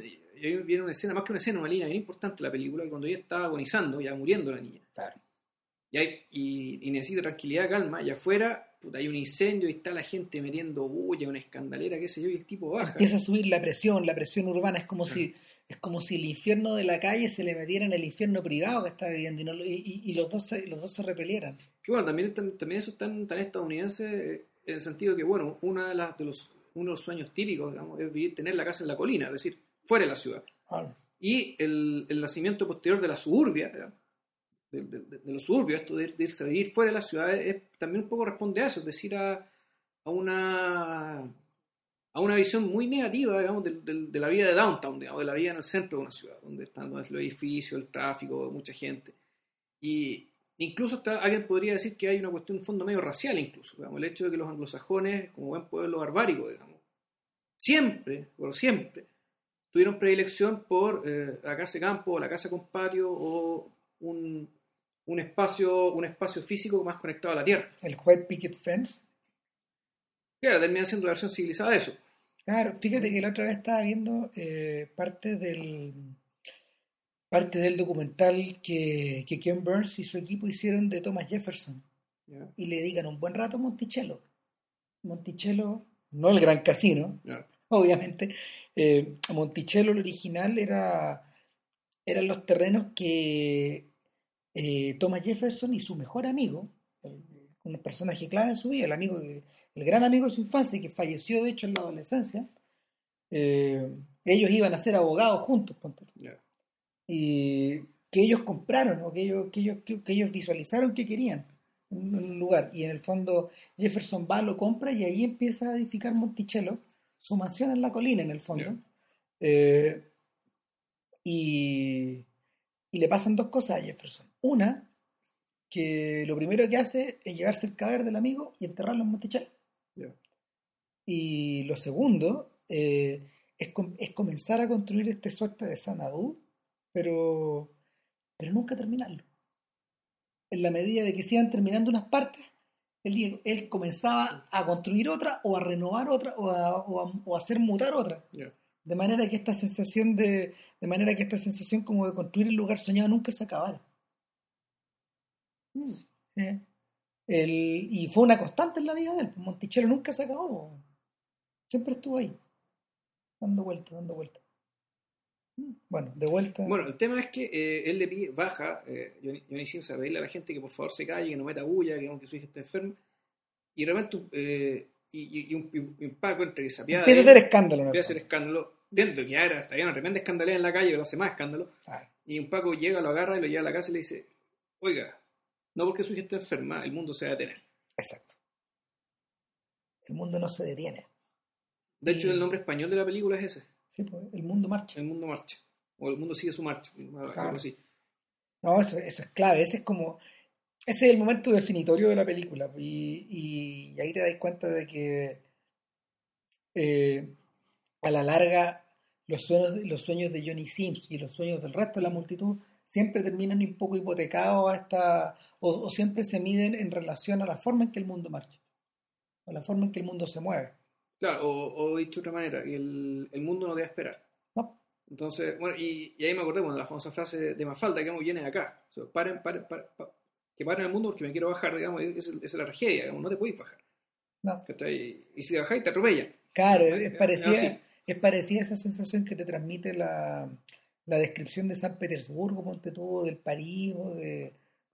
Speaker 2: viene una escena, más que una escena, una línea bien importante de la película, que cuando ella está agonizando, ya muriendo la niña,
Speaker 1: Claro.
Speaker 2: y, hay, y, y necesita tranquilidad, calma, y afuera puta, hay un incendio y está la gente metiendo bulla, una escandalera, qué sé yo, y el tipo baja.
Speaker 1: Empieza a subir la presión, la presión urbana. Es como si es como si el infierno de la calle se le metiera en el infierno privado que está viviendo y, no y- y- los, dos se, los dos se repelieran.
Speaker 2: Que bueno, también, tam- también eso es tan, tan estadounidense eh, en el sentido que, bueno, una de las, de los, uno de los sueños típicos, digamos, es vivir, tener la casa en la colina, es decir, fuera de la ciudad.
Speaker 1: Claro.
Speaker 2: Y el, el nacimiento posterior de la suburbia, de, de- de- de los suburbios, esto de, de irse a vivir fuera de la ciudad, es, también un poco responde a eso, es decir, a, a una a una visión muy negativa, digamos, del- del- de, la vida de downtown, digamos, de la vida en el centro de una ciudad, donde están los edificios, el tráfico, mucha gente. Y incluso está, alguien podría decir que hay una cuestión, un fondo medio racial incluso, digamos, el hecho de que los anglosajones, como buen pueblo barbárico, digamos, siempre, por siempre, tuvieron predilección por eh, la casa de campo, la casa con patio o un, un espacio, un espacio físico más conectado a la tierra.
Speaker 1: El White Picket Fence.
Speaker 2: Que termina siendo la versión civilizada de eso.
Speaker 1: Claro, fíjate que la otra vez estaba viendo eh, parte del parte del documental que, que Ken Burns y su equipo hicieron de Thomas Jefferson y le dedican un buen rato a Monticello. Monticello, no el gran casino. Obviamente. Eh, Monticello, el original, era eran los terrenos que eh, Thomas Jefferson y su mejor amigo, un personaje clave en su vida, el amigo, el gran amigo de su infancia, que falleció de hecho en la adolescencia, eh, ellos iban a ser abogados juntos, y que ellos compraron o que ellos, que ellos, que, que ellos visualizaron que querían un lugar. Y en el fondo Jefferson va, lo compra y ahí empieza a edificar Monticello, su mansión en la colina en el fondo. Eh, y, y le pasan dos cosas a Jefferson. Una, que lo primero que hace es llevarse el cadáver del amigo y enterrarlo en Monticello.
Speaker 2: Ya.
Speaker 1: Y lo segundo eh, es, com- es comenzar a construir este suerte de Sanadú, pero, pero nunca terminarlo. En la medida de que se iban terminando unas partes, él, él comenzaba a construir otra o a renovar otra o a, o a- o a hacer mutar otra. De manera que esta sensación de, de manera que esta sensación como de construir el lugar soñado nunca se acabara. ¿Eh? El- y fue una constante en la vida de él. pues, Monticello nunca se acabó. Siempre estuvo ahí. Dando vueltas, dando vueltas. Bueno, de vuelta.
Speaker 2: Bueno, el tema es que eh, él le pide, baja, eh, Sims a pedirle a la gente que por favor se calle, que no meta bulla, que aunque su hija está enferma. Y de repente, eh, y, un, y Paco entre que se
Speaker 1: empieza a hacer escándalo.
Speaker 2: empieza a hacer escándalo, dentro de que ya era, hasta había una tremenda en la calle, pero hace más escándalo.
Speaker 1: Claro,
Speaker 2: Y un Paco llega, lo agarra y lo lleva a la casa y le dice, oiga, no porque su hija está enferma, el mundo se va a detener.
Speaker 1: exacto. El mundo no se detiene.
Speaker 2: De hecho,
Speaker 1: Y-
Speaker 2: el nombre español de la película es ese,
Speaker 1: Sí, pues, el mundo marcha.
Speaker 2: El mundo marcha. O el mundo sigue su marcha,
Speaker 1: Claro.
Speaker 2: así.
Speaker 1: No, eso, eso es clave. Ese es como. Ese es el momento definitorio de la película. Y, y ahí te das cuenta de que eh, a la larga los sueños, los sueños de Johnny Sims y los sueños del resto de la multitud siempre terminan un poco hipotecados a esta, o, o siempre se miden en relación a la forma en que el mundo marcha, o la forma en que el mundo se mueve.
Speaker 2: Claro, o, o dicho de otra manera, el, el mundo no debe esperar.
Speaker 1: ¿no?
Speaker 2: Entonces, bueno, y, y ahí me acordé, bueno, la famosa frase de, de Mafalda, que viene de acá. O sea, paren, paren, paren, pa- que paren el mundo porque me quiero bajar, digamos, es- es- esa es la tragedia, digamos, no te podéis bajar.
Speaker 1: No.
Speaker 2: ¿Cachai? Y si te bajáis, te atropellan.
Speaker 1: Claro,
Speaker 2: Eh,
Speaker 1: es
Speaker 2: eh,
Speaker 1: parecida,
Speaker 2: así.
Speaker 1: es parecida esa sensación que te transmite la, la descripción de San Petersburgo, ponte tú, o del París o, de,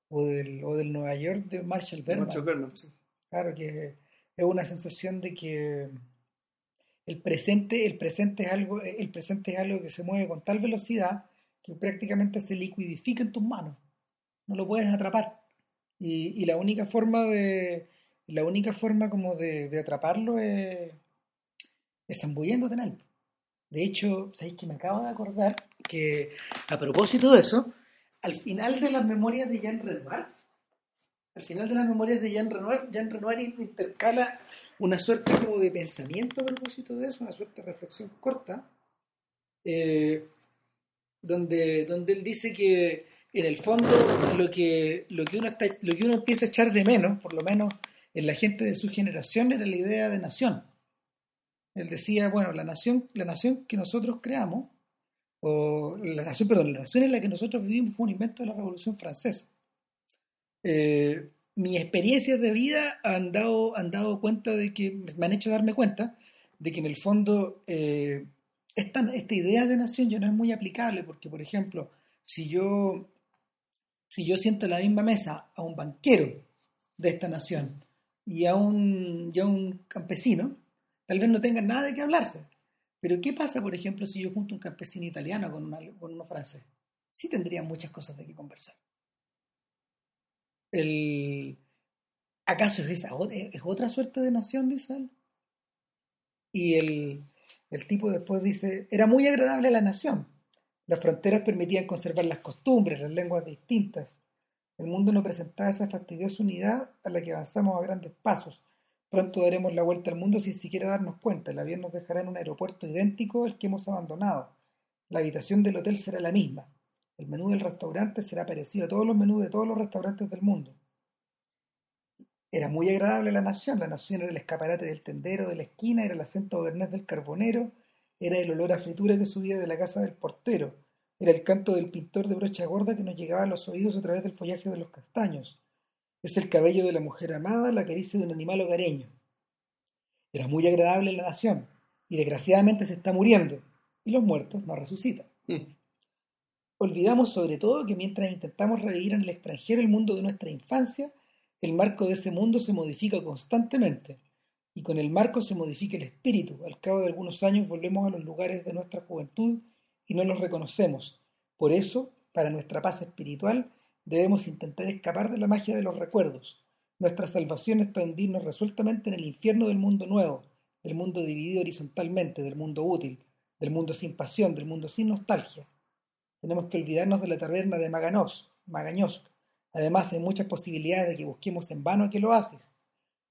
Speaker 1: o, del, o del Nueva York de Marshall Berman.
Speaker 2: Marshall Berman, sí.
Speaker 1: Claro que es una sensación de que el presente, el presente es algo, el presente es algo que se mueve con tal velocidad que prácticamente se liquidifica en tus manos. No lo puedes atrapar. Y, y la única forma de. La única forma como de, de atraparlo es, es zambulléndote en él. De hecho, ¿sabéis que me acabo de acordar que a propósito de eso, al final de las memorias de Jean Renoir, al final de las memorias de Jean Renoir, Jean Renoir intercala una suerte como de pensamiento a propósito de eso, una suerte de reflexión corta, eh, donde, donde él dice que en el fondo lo que, lo, que uno lo que uno empieza a echar de menos, por lo menos en la gente de su generación, era la idea de nación. Él decía, bueno, la nación, la nación que nosotros creamos, o la nación, perdón, la nación en la que nosotros vivimos fue un invento de la Revolución Francesa. Eh, mis experiencias de vida han dado, han dado cuenta de que, me han hecho darme cuenta de que en el fondo eh, esta, idea de nación ya no es muy aplicable, porque por ejemplo, si yo, si yo siento en la misma mesa a un banquero de esta nación y a un, y a un campesino, tal vez no tengan nada de qué hablarse. Pero ¿qué pasa, por ejemplo, si yo junto un campesino italiano con, con uno francés? Sí tendrían muchas cosas de qué conversar. El, ¿Acaso es, esa, es otra suerte de nación, dice él? Y el, el tipo después dice, era muy agradable la nación. Las fronteras permitían conservar las costumbres, las lenguas distintas. El mundo no presentaba esa fastidiosa unidad a la que avanzamos a grandes pasos. Pronto daremos la vuelta al mundo sin siquiera darnos cuenta. El avión nos dejará en un aeropuerto idéntico al que hemos abandonado. La habitación del hotel será la misma. El menú del restaurante será parecido a todos los menús de todos los restaurantes del mundo. Era muy agradable la nación. La nación era el escaparate del tendero de la esquina, era el acento bernés del carbonero, era el olor a fritura que subía de la casa del portero, era el canto del pintor de brocha gorda que nos llegaba a los oídos a través del follaje de los castaños. Es el cabello de la mujer amada, la caricia de un animal hogareño. Era muy agradable la nación, y desgraciadamente se está muriendo, y los muertos no resucitan. Mm. Olvidamos sobre todo que mientras intentamos revivir en el extranjero el mundo de nuestra infancia, el marco de ese mundo se modifica constantemente y con el marco se modifica el espíritu. Al cabo de algunos años volvemos a los lugares de nuestra juventud y no los reconocemos. Por eso, para nuestra paz espiritual, debemos intentar escapar de la magia de los recuerdos. Nuestra salvación está hundirnos resueltamente en el infierno del mundo nuevo, del mundo dividido horizontalmente, del mundo útil, del mundo sin pasión, del mundo sin nostalgia. Tenemos que olvidarnos de la taberna de Maganos, Magañosk, Además, hay muchas posibilidades de que busquemos en vano lo haces.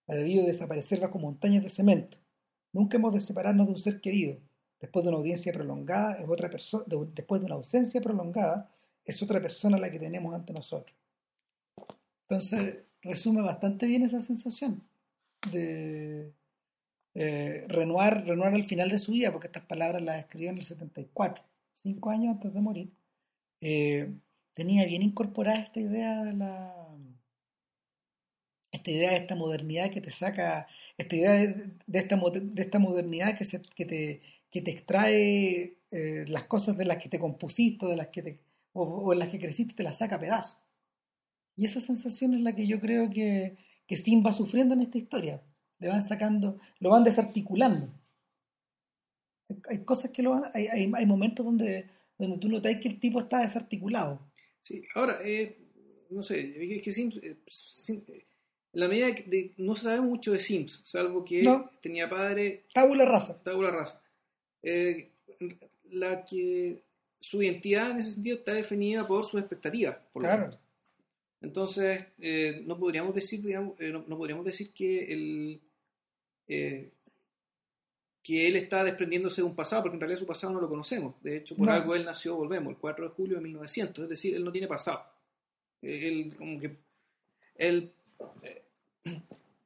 Speaker 1: Ha debido desaparecer bajo montañas de cemento. Nunca hemos de separarnos de un ser querido. Después de una audiencia prolongada, es otra persona, después de una ausencia prolongada, es otra persona la que tenemos ante nosotros. Entonces, resume bastante bien esa sensación de eh, Renoir, Renoir al final de su vida, porque estas palabras las escribió en el 74, cinco años antes de morir. Eh, tenía bien incorporada esta idea de la esta idea de esta modernidad que te saca esta idea de, esta, de esta modernidad que, se, que, te, que te extrae eh, las cosas de las que te compusiste de las que te, o, en las que creciste te las saca a pedazos. Y esa sensación es la que yo creo que, que Sim va sufriendo en esta historia. Le van sacando lo van desarticulando. Hay, cosas que lo van, hay, hay, hay momentos donde donde tú notas que el tipo está desarticulado
Speaker 2: Sí, ahora, eh, no sé, es que Sims, eh, eh, la medida de, no se sabe mucho de Sims, salvo que tenía padre.
Speaker 1: Tabula rasa.
Speaker 2: Tabula rasa. la que su identidad en ese sentido está definida por sus expectativas, por claro. Entonces, no podríamos decir, digamos, no, podríamos decir que el que él está desprendiéndose de un pasado, porque en realidad su pasado no lo conocemos. De hecho, por algo él nació, volvemos, el 4 de julio de 1900, es decir, él no tiene pasado. Eh, él, como que, él, eh,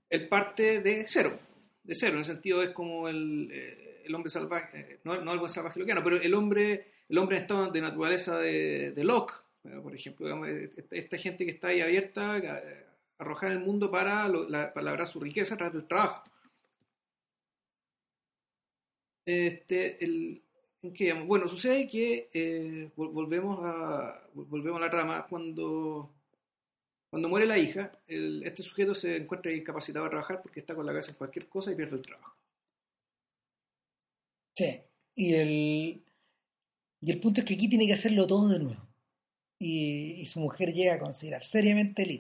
Speaker 2: él parte de cero, de cero, en el sentido es como el, eh, el hombre salvaje, no, no algo salvaje loquiano, pero el hombre, el hombre en estado de naturaleza de, de Locke, por ejemplo, esta gente que está ahí abierta a, arrojar el mundo para, para lograr su riqueza a través del trabajo. Este, el, bueno, sucede que eh, volvemos, a, volvemos a la trama cuando, cuando muere la hija, este sujeto se encuentra incapacitado a trabajar porque está con la cabeza en cualquier cosa y pierde el trabajo.
Speaker 1: Sí, y el, y el punto es que aquí tiene que hacerlo todo de nuevo. Y, su mujer llega a considerar seriamente el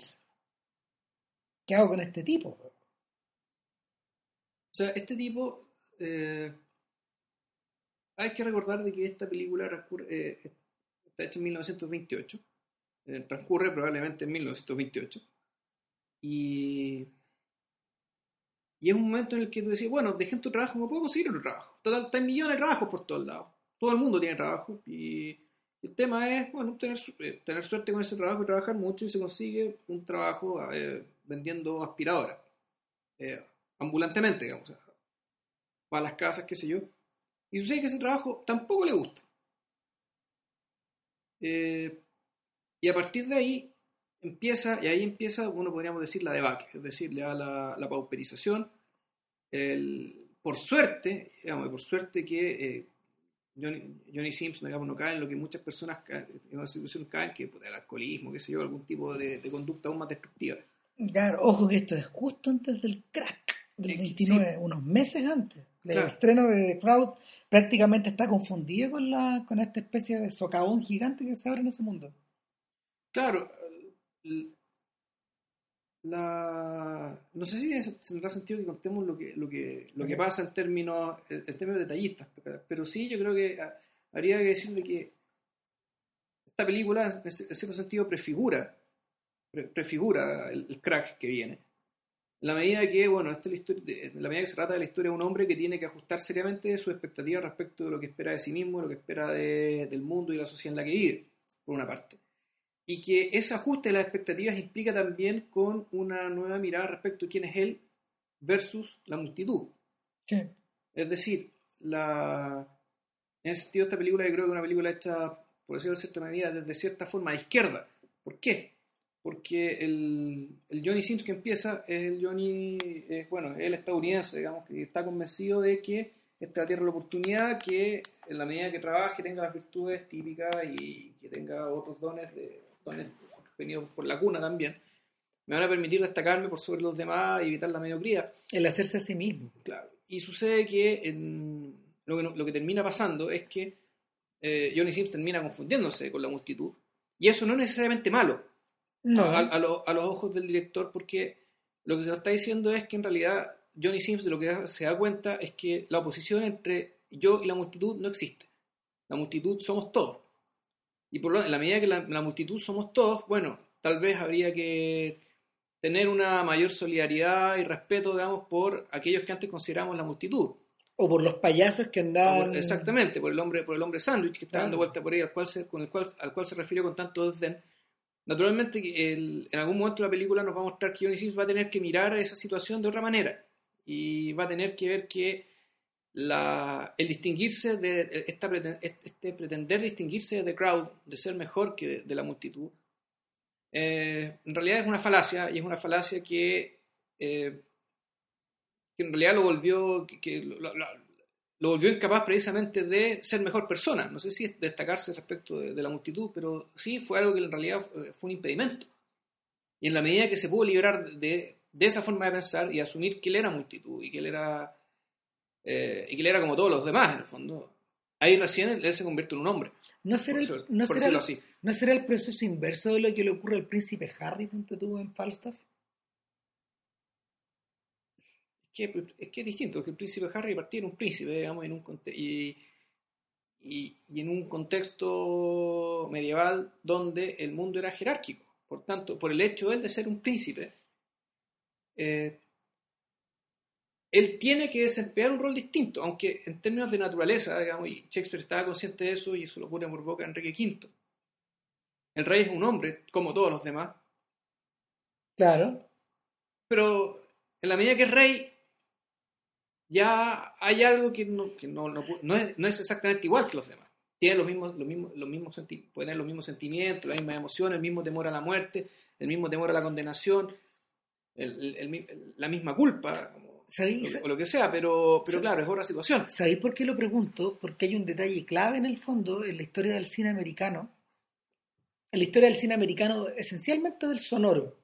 Speaker 1: ¿Qué hago con este tipo? O
Speaker 2: sea, este tipo eh, hay que recordar de que esta película eh, está hecha en 1928, eh, transcurre probablemente en 1928, Y, y es un momento en el que tú decís, bueno, dejé tu trabajo, no puedo conseguir otro trabajo. Total, hay millones de trabajos por todos lados. Todo el mundo tiene trabajo. Y el tema es, bueno, tener, eh, tener suerte con ese trabajo y trabajar mucho y se consigue un trabajo eh, vendiendo aspiradoras. Eh, ambulantemente, digamos. Va a las casas, qué sé yo. Y sucede que ese trabajo tampoco le gusta. y a partir de ahí empieza, y ahí empieza, uno podríamos decir, la debacle, es decir, la, la pauperización. El, por suerte, digamos, por suerte que Johnny, Johnny Sims digamos, no cae en lo que muchas personas en una situación caen, que el alcoholismo, qué sé yo, algún tipo de, conducta aún más destructiva.
Speaker 1: Claro, ojo que esto es justo antes del crack del 29, unos meses antes. El estreno de The Crowd prácticamente está confundido con, la, con esta especie de socavón gigante que se abre en ese mundo.
Speaker 2: Claro, la no sé si tendrá sentido que contemos lo que lo que lo que pasa en términos en términos detallistas pero sí yo creo que habría que decir de que esta película en cierto sentido prefigura prefigura el, crack que viene en la medida que bueno esta la historia, la medida que se trata de la historia de un hombre que tiene que ajustar seriamente sus expectativas respecto de lo que espera de sí mismo de lo que espera del mundo y la sociedad en la que vive por una parte y que ese ajuste de las expectativas implica también con una nueva mirada respecto a quién es él versus la multitud. Es decir, la... en ese sentido esta película yo creo que es una película hecha, por decirlo de cierta manera, desde cierta forma a izquierda. ¿Por qué? Porque el, el Johnny Sims que empieza es el Johnny, es, bueno, el estadounidense, digamos, que está convencido de que esta es la tierra de la oportunidad, que en la medida que trabaje tenga las virtudes típicas y que tenga otros dones de, venidos por la cuna también, me van a permitir destacarme por sobre los demás y evitar la mediocridad.
Speaker 1: El hacerse a sí mismo.
Speaker 2: Claro. Y sucede que, en, lo, que lo, que termina pasando es que eh, Johnny Sims termina confundiéndose con la multitud. Y eso no es necesariamente malo a, los ojos del director, porque lo que se nos está diciendo es que en realidad Johnny Sims de lo que se da cuenta es que la oposición entre yo y la multitud no existe. La multitud somos todos. Y por lo, en la medida que la, multitud somos todos, bueno, tal vez habría que tener una mayor solidaridad y respeto, digamos, por aquellos que antes consideramos la multitud.
Speaker 1: O por los payasos que andaban.
Speaker 2: exactamente, por el hombre, por el hombre sándwich que está dando vuelta por ahí, al cual se, con el cual, al cual se refirió con tanto desdén. Naturalmente, en algún momento la película nos va a mostrar que Johnny va a tener que mirar esa situación de otra manera. Y va a tener que ver que la, el distinguirse de este pretender distinguirse de The Crowd, de ser mejor que de, la multitud, eh, en realidad es una falacia y es una falacia que, eh, en realidad lo volvió, volvió incapaz precisamente de ser mejor persona. No sé si es destacarse respecto de, la multitud, pero sí fue algo que en realidad fue, fue un impedimento. Y en la medida que se pudo liberar de, de esa forma de pensar y asumir que él era multitud y que él era eh, y que él era como todos los demás, en el fondo. Ahí recién él se convierte en un hombre.
Speaker 1: ¿No será, el, no, así. ¿No será el proceso inverso de lo que le ocurre al príncipe Harry, punto tú, en Falstaff?
Speaker 2: Es que, es que es distinto, porque el príncipe Harry partía en un príncipe, digamos, en un y, y, y, en un contexto medieval donde el mundo era jerárquico. Por tanto, por el hecho de él de ser un príncipe, eh, él tiene que desempeñar un rol distinto, aunque en términos de naturaleza, digamos, y Shakespeare estaba consciente de eso y eso lo pone por boca Enrique V. El rey es un hombre, como todos los demás.
Speaker 1: Claro.
Speaker 2: Pero en la medida que es rey, ya hay algo que no, no, es, exactamente igual que los demás. Tiene los mismos, los mismos, los mismos puede tener los mismos sentimientos, la misma emoción, el mismo temor a la muerte, el mismo temor a la condenación, la misma culpa o, lo que sea, pero, pero claro, es otra situación.
Speaker 1: ¿Sabéis por qué lo pregunto? Porque hay un detalle clave en el fondo en la historia del cine americano. En la historia del cine americano, esencialmente del sonoro.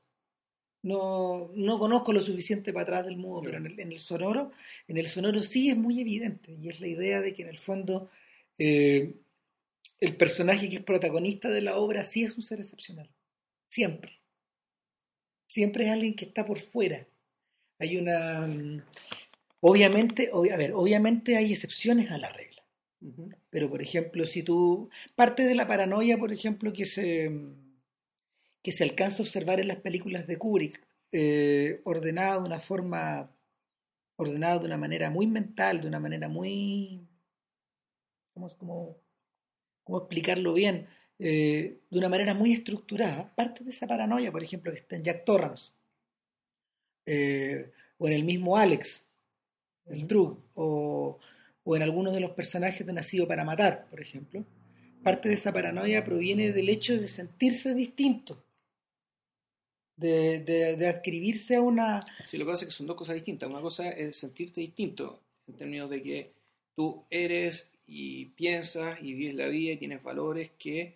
Speaker 1: No, no conozco lo suficiente para atrás del mundo, pero en el, sonoro, en el sonoro sí es muy evidente. Y es la idea de que en el fondo eh, el personaje que es protagonista de la obra sí es un ser excepcional. Siempre. Siempre es alguien que está por fuera hay una... Mm, obviamente, a ver, obviamente hay excepciones a la regla. Pero, por ejemplo, si tú... Parte de la paranoia, por ejemplo, que se, que se alcanza a observar en las películas de Kubrick, eh, ordenada de una forma, ordenada de una manera muy mental, de una manera muy, ¿cómo, cómo, cómo explicarlo bien? Eh, de una manera muy estructurada, parte de esa paranoia, por ejemplo, que está en Jack Torrance, eh, o en el mismo Alex, el Drug, o, o en algunos de los personajes de Nacido para Matar, por ejemplo, parte de esa paranoia proviene del hecho de sentirse distinto, de, de, de adscribirse a una...
Speaker 2: Sí, lo que pasa es que son dos cosas distintas. Una cosa es sentirte distinto, en términos de que tú eres y piensas y vives la vida y tienes valores que,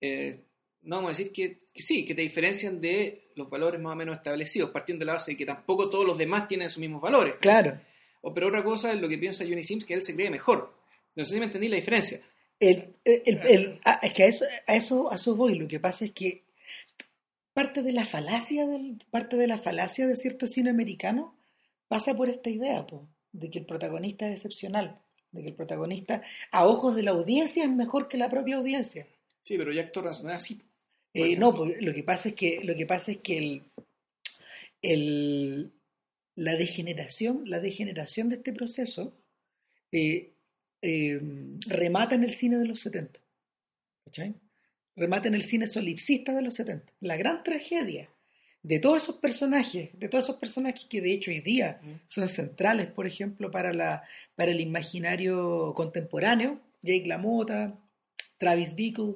Speaker 2: eh, no vamos a decir que, que sí, que te diferencian de los valores más o menos establecidos, partiendo de la base de que tampoco todos los demás tienen sus mismos valores.
Speaker 1: Claro.
Speaker 2: O, pero otra cosa es lo que piensa Johnny Sims, que él se cree mejor. No sé si me entendí la diferencia.
Speaker 1: El, el- ah, es que a eso, a eso, a eso voy. Lo que pasa es que parte de la falacia del, parte de la falacia de cierto cine americano pasa por esta idea, po, de que el protagonista es excepcional, de que el protagonista a ojos de la audiencia es mejor que la propia audiencia.
Speaker 2: Sí, pero Jack Torrance no es así.
Speaker 1: Eh, no, lo que pasa es que lo que pasa es que el, el- la degeneración, la degeneración de este proceso eh, eh, remata en el cine de los 70. ¿cachai? Remata en el cine solipsista de los 70. La gran tragedia de todos esos personajes, de todos esos personajes que de hecho hoy día son centrales, por ejemplo, para, la, para el imaginario contemporáneo, Jake LaMotta, Travis Bickle,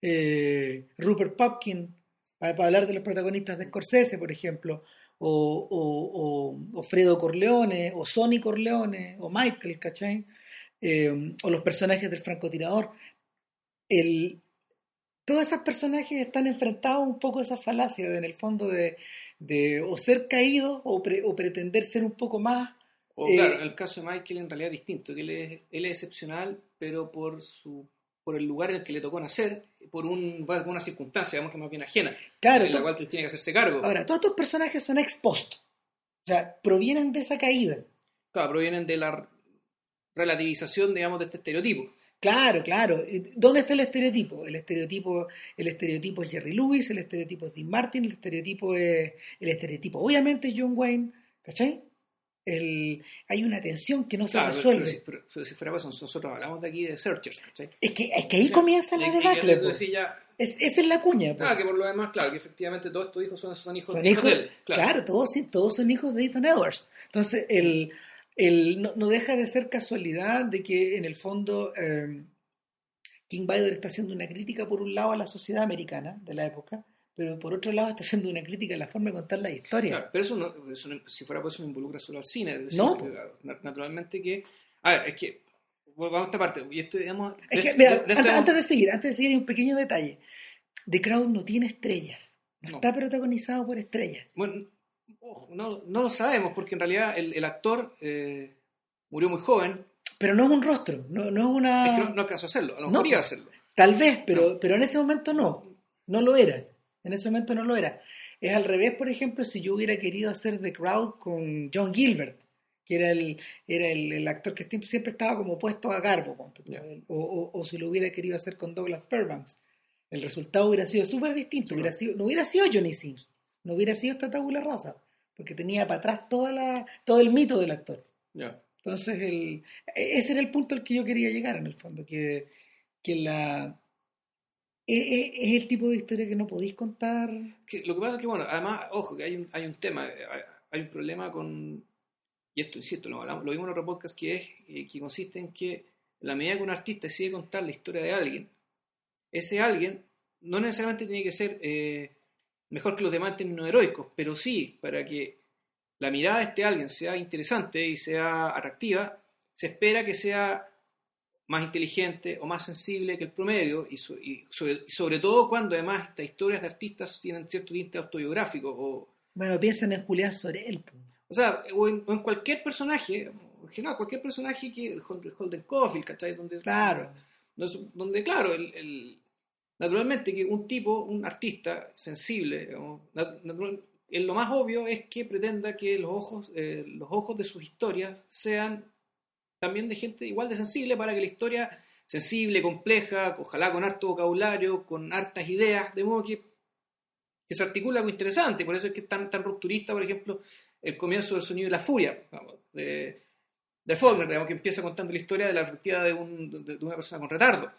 Speaker 1: eh, Rupert Popkin, para, para hablar de los protagonistas de Scorsese, por ejemplo, o, o, o- o Fredo Corleone, o Sonny Corleone, o Michael, ¿cachai? Eh, o los personajes del francotirador. El, todos esos personajes están enfrentados un poco a esa falacia, de, en el fondo, de, de o ser caídos o, pre- o pretender ser un poco más.
Speaker 2: O
Speaker 1: Eh,
Speaker 2: claro, el caso de Michael en realidad es distinto, que él es, él es excepcional, pero por su por el lugar en el que le tocó nacer, por un, por una circunstancia, digamos que más bien ajena,
Speaker 1: Claro,
Speaker 2: de la cual él tiene que hacerse cargo.
Speaker 1: ahora, todos estos personajes son ex post. O sea, provienen de esa caída.
Speaker 2: Claro, provienen de la relativización, digamos, de este estereotipo.
Speaker 1: Claro, claro. ¿Dónde está el estereotipo? El estereotipo, el estereotipo es Jerry Lewis, el estereotipo es Dean Martin, el estereotipo es el estereotipo, obviamente es John Wayne, ¿cachai? El, hay una tensión que no se
Speaker 2: Claro,
Speaker 1: resuelve.
Speaker 2: pero si, pero- pero si fuera pues nosotros hablamos de aquí de Searchers, ¿cachai?
Speaker 1: es, que, es que ahí comienza la debacle.
Speaker 2: y-
Speaker 1: po.
Speaker 2: y- ya,
Speaker 1: Es, esa es la cuña. po.
Speaker 2: Ah, que por lo demás, claro, que efectivamente todos estos hijos son, son hijos,
Speaker 1: son
Speaker 2: hijos
Speaker 1: hijos,
Speaker 2: de él.
Speaker 1: claro,
Speaker 2: Claro.
Speaker 1: todos, todos son hijos de Ethan Edwards. Entonces, el, el, no, no deja de ser casualidad de que en el fondo eh, King Vidor está haciendo una crítica por un lado a la sociedad americana de la época, pero por otro lado está haciendo una crítica a la forma de contar la historia.
Speaker 2: Claro, pero eso, no, eso no- si fuera por eso no involucra solo al cine. es decir,
Speaker 1: No,
Speaker 2: que, naturalmente que... A ver, es que... Vamos a esta parte. Y esto, digamos,
Speaker 1: Es que, mira,
Speaker 2: de- de
Speaker 1: antes, de seguir, antes de seguir hay un pequeño detalle. The Crowd no tiene estrellas, No. está protagonizado por estrellas.
Speaker 2: Bueno, no, no lo sabemos porque en realidad el, el actor eh, murió muy joven.
Speaker 1: Pero no es un rostro, no, no es una...
Speaker 2: Es que no, no alcanzó a hacerlo. A lo
Speaker 1: No,
Speaker 2: mejor iba a hacerlo.
Speaker 1: Tal vez, pero, pero en ese momento no, no lo era. En ese momento no lo era. Es al revés, por ejemplo, si yo hubiera querido hacer The Crowd con John Gilbert, que era el, era el, el actor que siempre, estaba como puesto a garbo, o, o- o si lo hubiera querido hacer con Douglas Fairbanks. El resultado hubiera sido súper distinto.
Speaker 2: Sí,
Speaker 1: hubiera
Speaker 2: claro.
Speaker 1: sido, no hubiera sido Johnny Sims, no hubiera sido esta tabula rasa, porque tenía para atrás toda la, todo el mito del actor. Entonces, el, e- ese era el punto al que yo quería llegar, en el fondo, que, que la e- e- es, el tipo de historia que no podéis contar.
Speaker 2: Que lo que pasa es que, bueno, además, ojo, que hay un, hay un tema, hay, hay un problema con, y esto, insisto, lo, hablamos, lo vimos en otro podcast, que es, eh, que consiste en que la medida que un artista decide contar la historia de alguien, ese alguien no necesariamente tiene que ser eh, mejor que los demás en términos heroicos, pero sí, para que la mirada de este alguien sea interesante y sea atractiva, se espera que sea más inteligente o más sensible que el promedio y, so- y sobre, y sobre todo cuando además estas historias de artistas tienen cierto tinte autobiográfico o,
Speaker 1: Bueno, piensan en Julián Sorel.
Speaker 2: o sea, o en, o en cualquier personaje, en general, cualquier personaje que el Hol- el Holden Caulfield, ¿cachai? Donde,
Speaker 1: Claro.
Speaker 2: no donde, claro, el, el- naturalmente que un tipo, un artista sensible, en lo más obvio es que pretenda que los ojos, eh, los ojos de sus historias sean también de gente igual de sensible para que la historia sensible, compleja, ojalá con harto vocabulario, con hartas ideas, de modo que se articula algo interesante, por eso es que es tan, tan rupturista, por ejemplo, el comienzo del sonido de la furia, de, de digamos, que empieza contando la historia de la perspectiva de, un, de, una persona con retardo.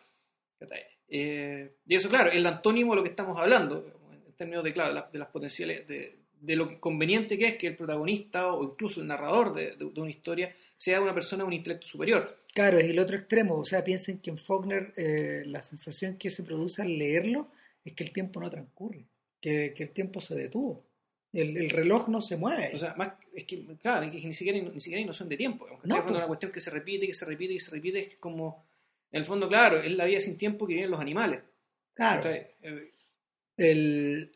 Speaker 2: Eh, y eso, claro, es el antónimo de lo que estamos hablando, en términos de, claro, de, las, potenciales, de, de, lo conveniente que es que el protagonista o incluso el narrador de, una historia sea una persona de un intelecto superior.
Speaker 1: Claro, es el otro extremo, o sea, piensen que en Faulkner eh, la sensación que se produce al leerlo es que el tiempo no transcurre, que, que el tiempo se detuvo. El, el, reloj no se mueve.
Speaker 2: O sea, más, es que, claro, que ni siquiera, ni siquiera hay noción de tiempo. No, es una cuestión que se repite, que se repite, que se repite, es como, en el fondo, claro, es la vida sin tiempo que viven los animales.
Speaker 1: Claro. Eh, el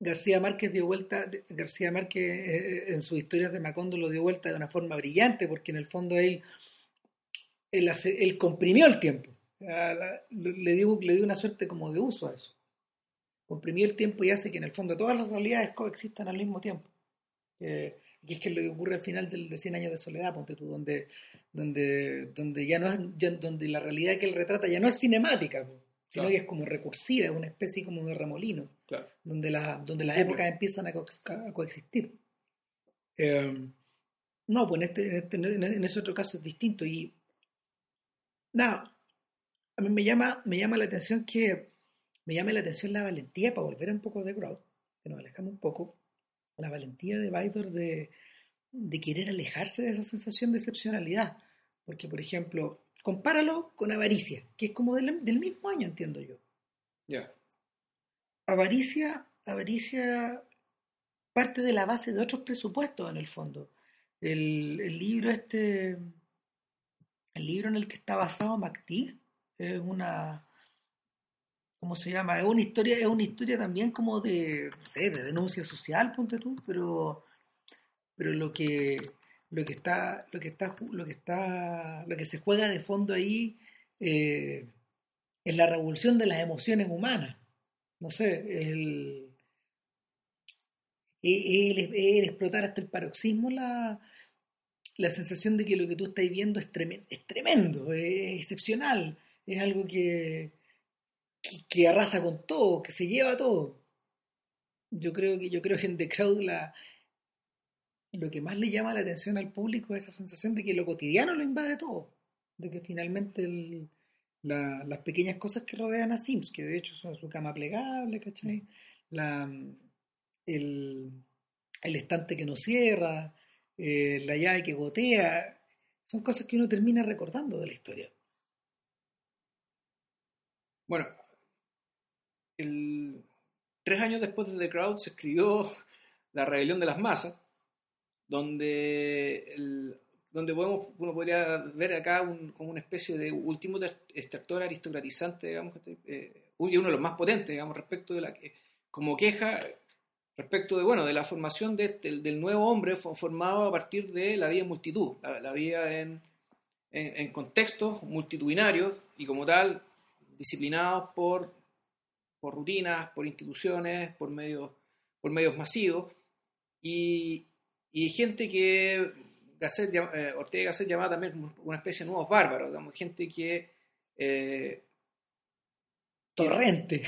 Speaker 1: García Márquez dio vuelta, García Márquez eh, en sus historias de Macondo lo dio vuelta de una forma brillante, porque en el fondo él, él, él comprimió el tiempo. Le dio, le dio una suerte como de uso a eso comprimir el tiempo y hace que en el fondo todas las realidades coexistan al mismo tiempo. Y es que lo que ocurre al final del, de 100 años de soledad, ponte tú, donde, donde, donde ya no es, donde la realidad que él retrata ya no es cinemática, sino que es como recursiva, es una especie como de remolino, donde, la, donde las épocas empiezan a, coexistir. Eh, no, pues en, este, en, este, en ese otro caso es distinto. Y nada, a mí me llama, me llama la atención que me llama la atención la valentía, para volver un poco de Crowd, que nos alejamos un poco, la valentía de Baidor de, de querer alejarse de esa sensación de excepcionalidad. Porque, por ejemplo, compáralo con Avaricia, que es como del, mismo año, entiendo yo.
Speaker 2: Ya.
Speaker 1: Avaricia, Avaricia parte de la base de otros presupuestos en el fondo. El, el libro este, el libro en el que está basado MacTig es una ¿cómo se llama? Es una historia, es una historia también como de, denuncia social, ponte tú, pero, pero lo que lo que está, lo que está, lo que está, lo que se juega de fondo ahí eh, es la revolución de las emociones humanas. No sé, el, el, explotar hasta el paroxismo la, la sensación de que lo que tú estás viendo es es, tremendo, es excepcional, es algo que, que, arrasa con todo, que se lleva todo. Yo creo que, yo creo que en The Crowd la, lo que más le llama la atención al público es esa sensación de que lo cotidiano lo invade todo, de que finalmente las pequeñas cosas que rodean a Sims, que de hecho son su cama plegable, ¿cachai? La, el, estante que no cierra, eh, la llave que gotea, son cosas que uno termina recordando de la historia.
Speaker 2: Bueno, tres años después de The Crowd se escribió La rebelión de las masas, donde, donde podemos, uno podría ver acá como una especie de último extractor aristocratizante, digamos, eh, uno de los más potentes, digamos, respecto de la como queja respecto de, bueno, de la formación del, nuevo hombre formado a partir de la vida en multitud, la, vida en, en contextos multitudinarios y como tal disciplinados por por rutinas, por instituciones, por medios, por medios masivos, y, y gente que Gasset, eh, Ortega Gasset llamaba también una especie de nuevos bárbaros, digamos, gente que... Eh,
Speaker 1: torrente.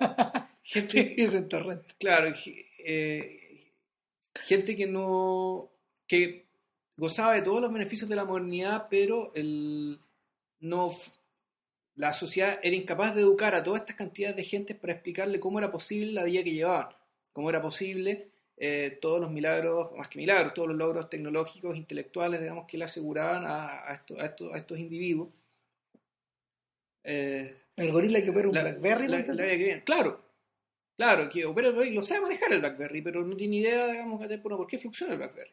Speaker 2: gente,
Speaker 1: ¿Qué es torrente?
Speaker 2: Claro, eh, gente que no... que gozaba de todos los beneficios de la modernidad, pero el, no, la sociedad era incapaz de educar a todas estas cantidades de gente para explicarle cómo era posible la vida que llevaban, cómo era posible eh, todos los milagros, más que milagros, todos los logros tecnológicos, intelectuales, digamos, que le aseguraban a, estos, a, estos, individuos.
Speaker 1: Eh, el gorila que opera un BlackBerry,
Speaker 2: claro, claro, que opera el BlackBerry, lo sabe manejar el BlackBerry, pero no tiene idea, digamos, por qué funciona el BlackBerry.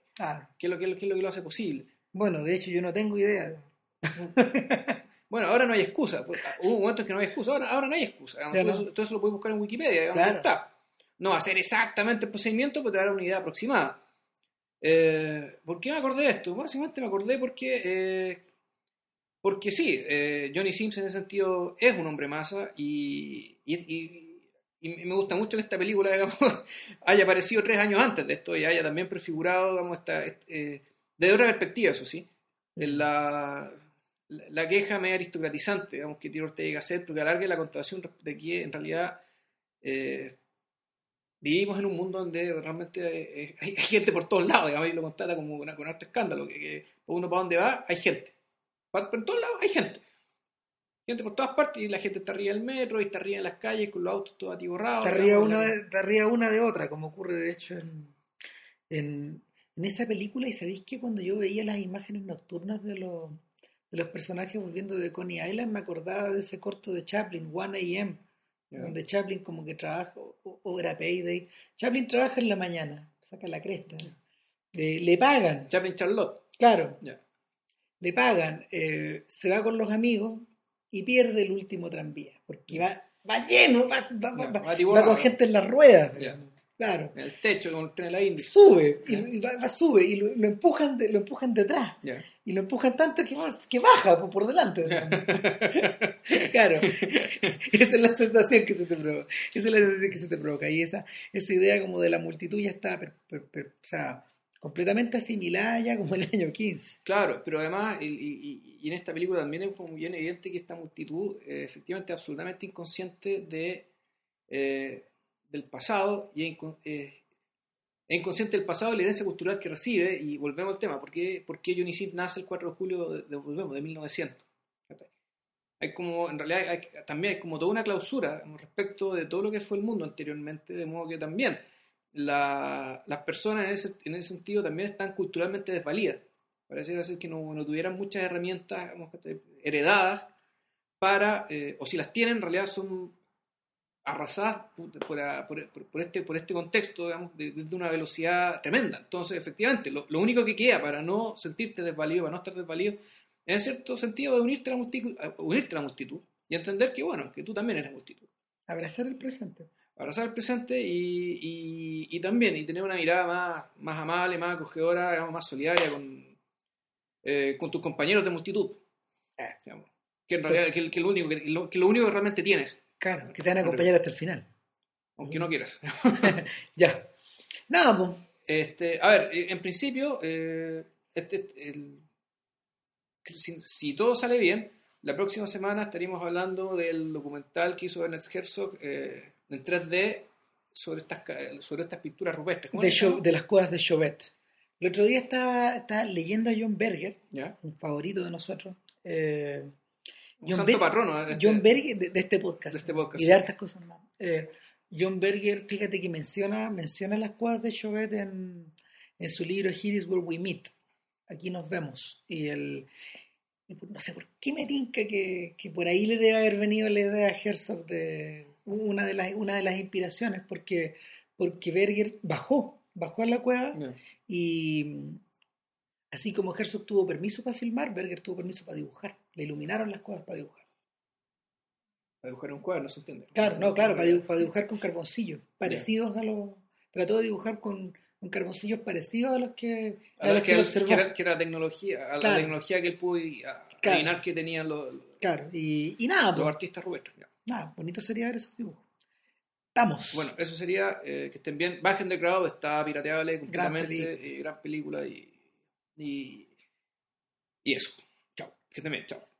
Speaker 2: ¿Qué, es lo, qué es lo que lo hace posible?
Speaker 1: Bueno, de hecho yo no tengo idea.
Speaker 2: Bueno, ahora no hay excusa. Hubo momentos en que no hay excusa, ahora, ahora no hay excusa. todo, eso, lo puedes buscar en Wikipedia, digamos, está. No hacer exactamente el procedimiento, pero te dar una idea aproximada. Eh, ¿Por qué me acordé de esto? Básicamente me acordé porque, eh, porque sí, eh, Johnny Sims en ese sentido es un hombre masa y, y, me gusta mucho que esta película digamos, haya aparecido tres años antes de esto y haya también prefigurado digamos, esta, desde otra perspectiva, eso sí, en la la queja medio aristocratizante, digamos, que tiene Ortega Gasset, porque alargue la contación de que en realidad eh, vivimos en un mundo donde realmente eh, hay, hay gente por todos lados, digamos, y lo constata como una, con harto escándalo, que, que uno para donde va hay gente. Pa- Por todos lados hay gente. Gente por todas partes y la gente está arriba del metro y está arriba en las calles con los autos todos atiborrados.
Speaker 1: Ría
Speaker 2: digamos,
Speaker 1: una, de, te ría una de otra, como ocurre de hecho en, en, en esa película. Y sabéis que cuando yo veía las imágenes nocturnas de los, de los personajes volviendo de Coney Island, me acordaba de ese corto de Chaplin, 1AM,
Speaker 2: Ya.
Speaker 1: donde Chaplin como que trabaja, o, o era Payday. Chaplin trabaja en la mañana, saca la cresta. Eh, le pagan,
Speaker 2: Chaplin Charlotte.
Speaker 1: claro, le pagan, eh, se va con los amigos y pierde el último tranvía, porque va, va lleno, va, va-
Speaker 2: Ya,
Speaker 1: va- con gente en las ruedas. Claro.
Speaker 2: En el techo, con el tren de la India.
Speaker 1: Sube, y, y va, va- sube, y lo, lo empujan de- lo empujan detrás,
Speaker 2: Ya.
Speaker 1: y lo empujan tanto que, que baja por, por delante. claro, esa es la sensación que se te provoca, esa es la sensación que se te provoca, y esa, esa idea como de la multitud ya está per- per- per- o sea, completamente asimilada ya como en el año 15.
Speaker 2: Claro, pero además, y, y- y en esta película también es como bien evidente que esta multitud eh, efectivamente es absolutamente inconsciente de, eh, del pasado y es incon- es inconsciente del pasado y la herencia cultural que recibe. Y volvemos al tema, ¿por qué, por qué Johnny nace el 4 de julio de, de- volvemos, de 1900? ¿Cachai? Hay como, en realidad, hay- también hay como toda una clausura respecto de todo lo que fue el mundo anteriormente, de modo que también la- las personas en ese, en ese sentido también están culturalmente desvalidas. Pareciera ser que no, no tuvieran muchas herramientas digamos, heredadas para, eh, o si las tienen, en realidad son arrasadas por, por- por- por este, por este contexto, digamos, de, de una velocidad tremenda. Entonces, efectivamente, lo, lo único que queda para no sentirte desvalido, para no estar desvalido, en cierto sentido, de unirte a la multitud, a unirte a la multitud y entender que, bueno, que tú también eres multitud
Speaker 1: Abrazar el presente.
Speaker 2: abrazar el presente y, y- y también y tener una mirada más, más amable, más acogedora, digamos, más solidaria con, eh, con tus compañeros de multitud.
Speaker 1: Eh.
Speaker 2: digamos. que en realidad que, que lo único que, lo, que lo único que realmente tienes,
Speaker 1: Claro, que te van a acompañar hasta el final.
Speaker 2: aunque no quieras.
Speaker 1: Ya. Nada, pues.
Speaker 2: Este, a ver, eh, en principio, eh, este, el- si, si todo sale bien, la próxima semana estaríamos hablando del documental que hizo Ernest Herzog eh, en 3D sobre estas, sobre estas pinturas rupestres. ¿Cómo
Speaker 1: de, las cuevas de Chauvet. El otro día estaba, estaba leyendo a John Berger,
Speaker 2: ¿Ya?
Speaker 1: un favorito de nosotros. eh, John
Speaker 2: santo
Speaker 1: Ber-
Speaker 2: patrono este-
Speaker 1: John Berger de, de este podcast.
Speaker 2: de este podcast,
Speaker 1: Y de
Speaker 2: sí.
Speaker 1: hartas cosas más. Eh, John Berger, fíjate que menciona, menciona las cuevas de Chauvet en, en su libro Here is where we meet. Aquí nos vemos. Y el. no sé por qué me tinca que, que por ahí le debe haber venido la idea a Herzog de una de las, una de las inspiraciones, porque, porque Berger bajó, bajó a la cueva y así como Herzog tuvo permiso para filmar, Berger tuvo permiso para dibujar. Le iluminaron las cuevas para dibujar.
Speaker 2: Para dibujar un cuadro, no se entiende.
Speaker 1: Claro, no, claro, para, para dibujar con carboncillos, parecidos a los. Trató de dibujar con, con carboncillos parecidos a los que, a los
Speaker 2: que,
Speaker 1: que él
Speaker 2: que era, que era tecnología, a la tecnología que él pudo
Speaker 1: Claro.
Speaker 2: adivinar que tenían los, los
Speaker 1: Claro, y, y nada, pues,
Speaker 2: artistas rupestres.
Speaker 1: nada, bonito sería ver esos dibujos. Estamos.
Speaker 2: Bueno, eso sería eh, que estén bien. Bajen de Crowd, está pirateable completamente,
Speaker 1: película.
Speaker 2: eh, gran película y, y, y eso. Chao. Que estén bien, chao.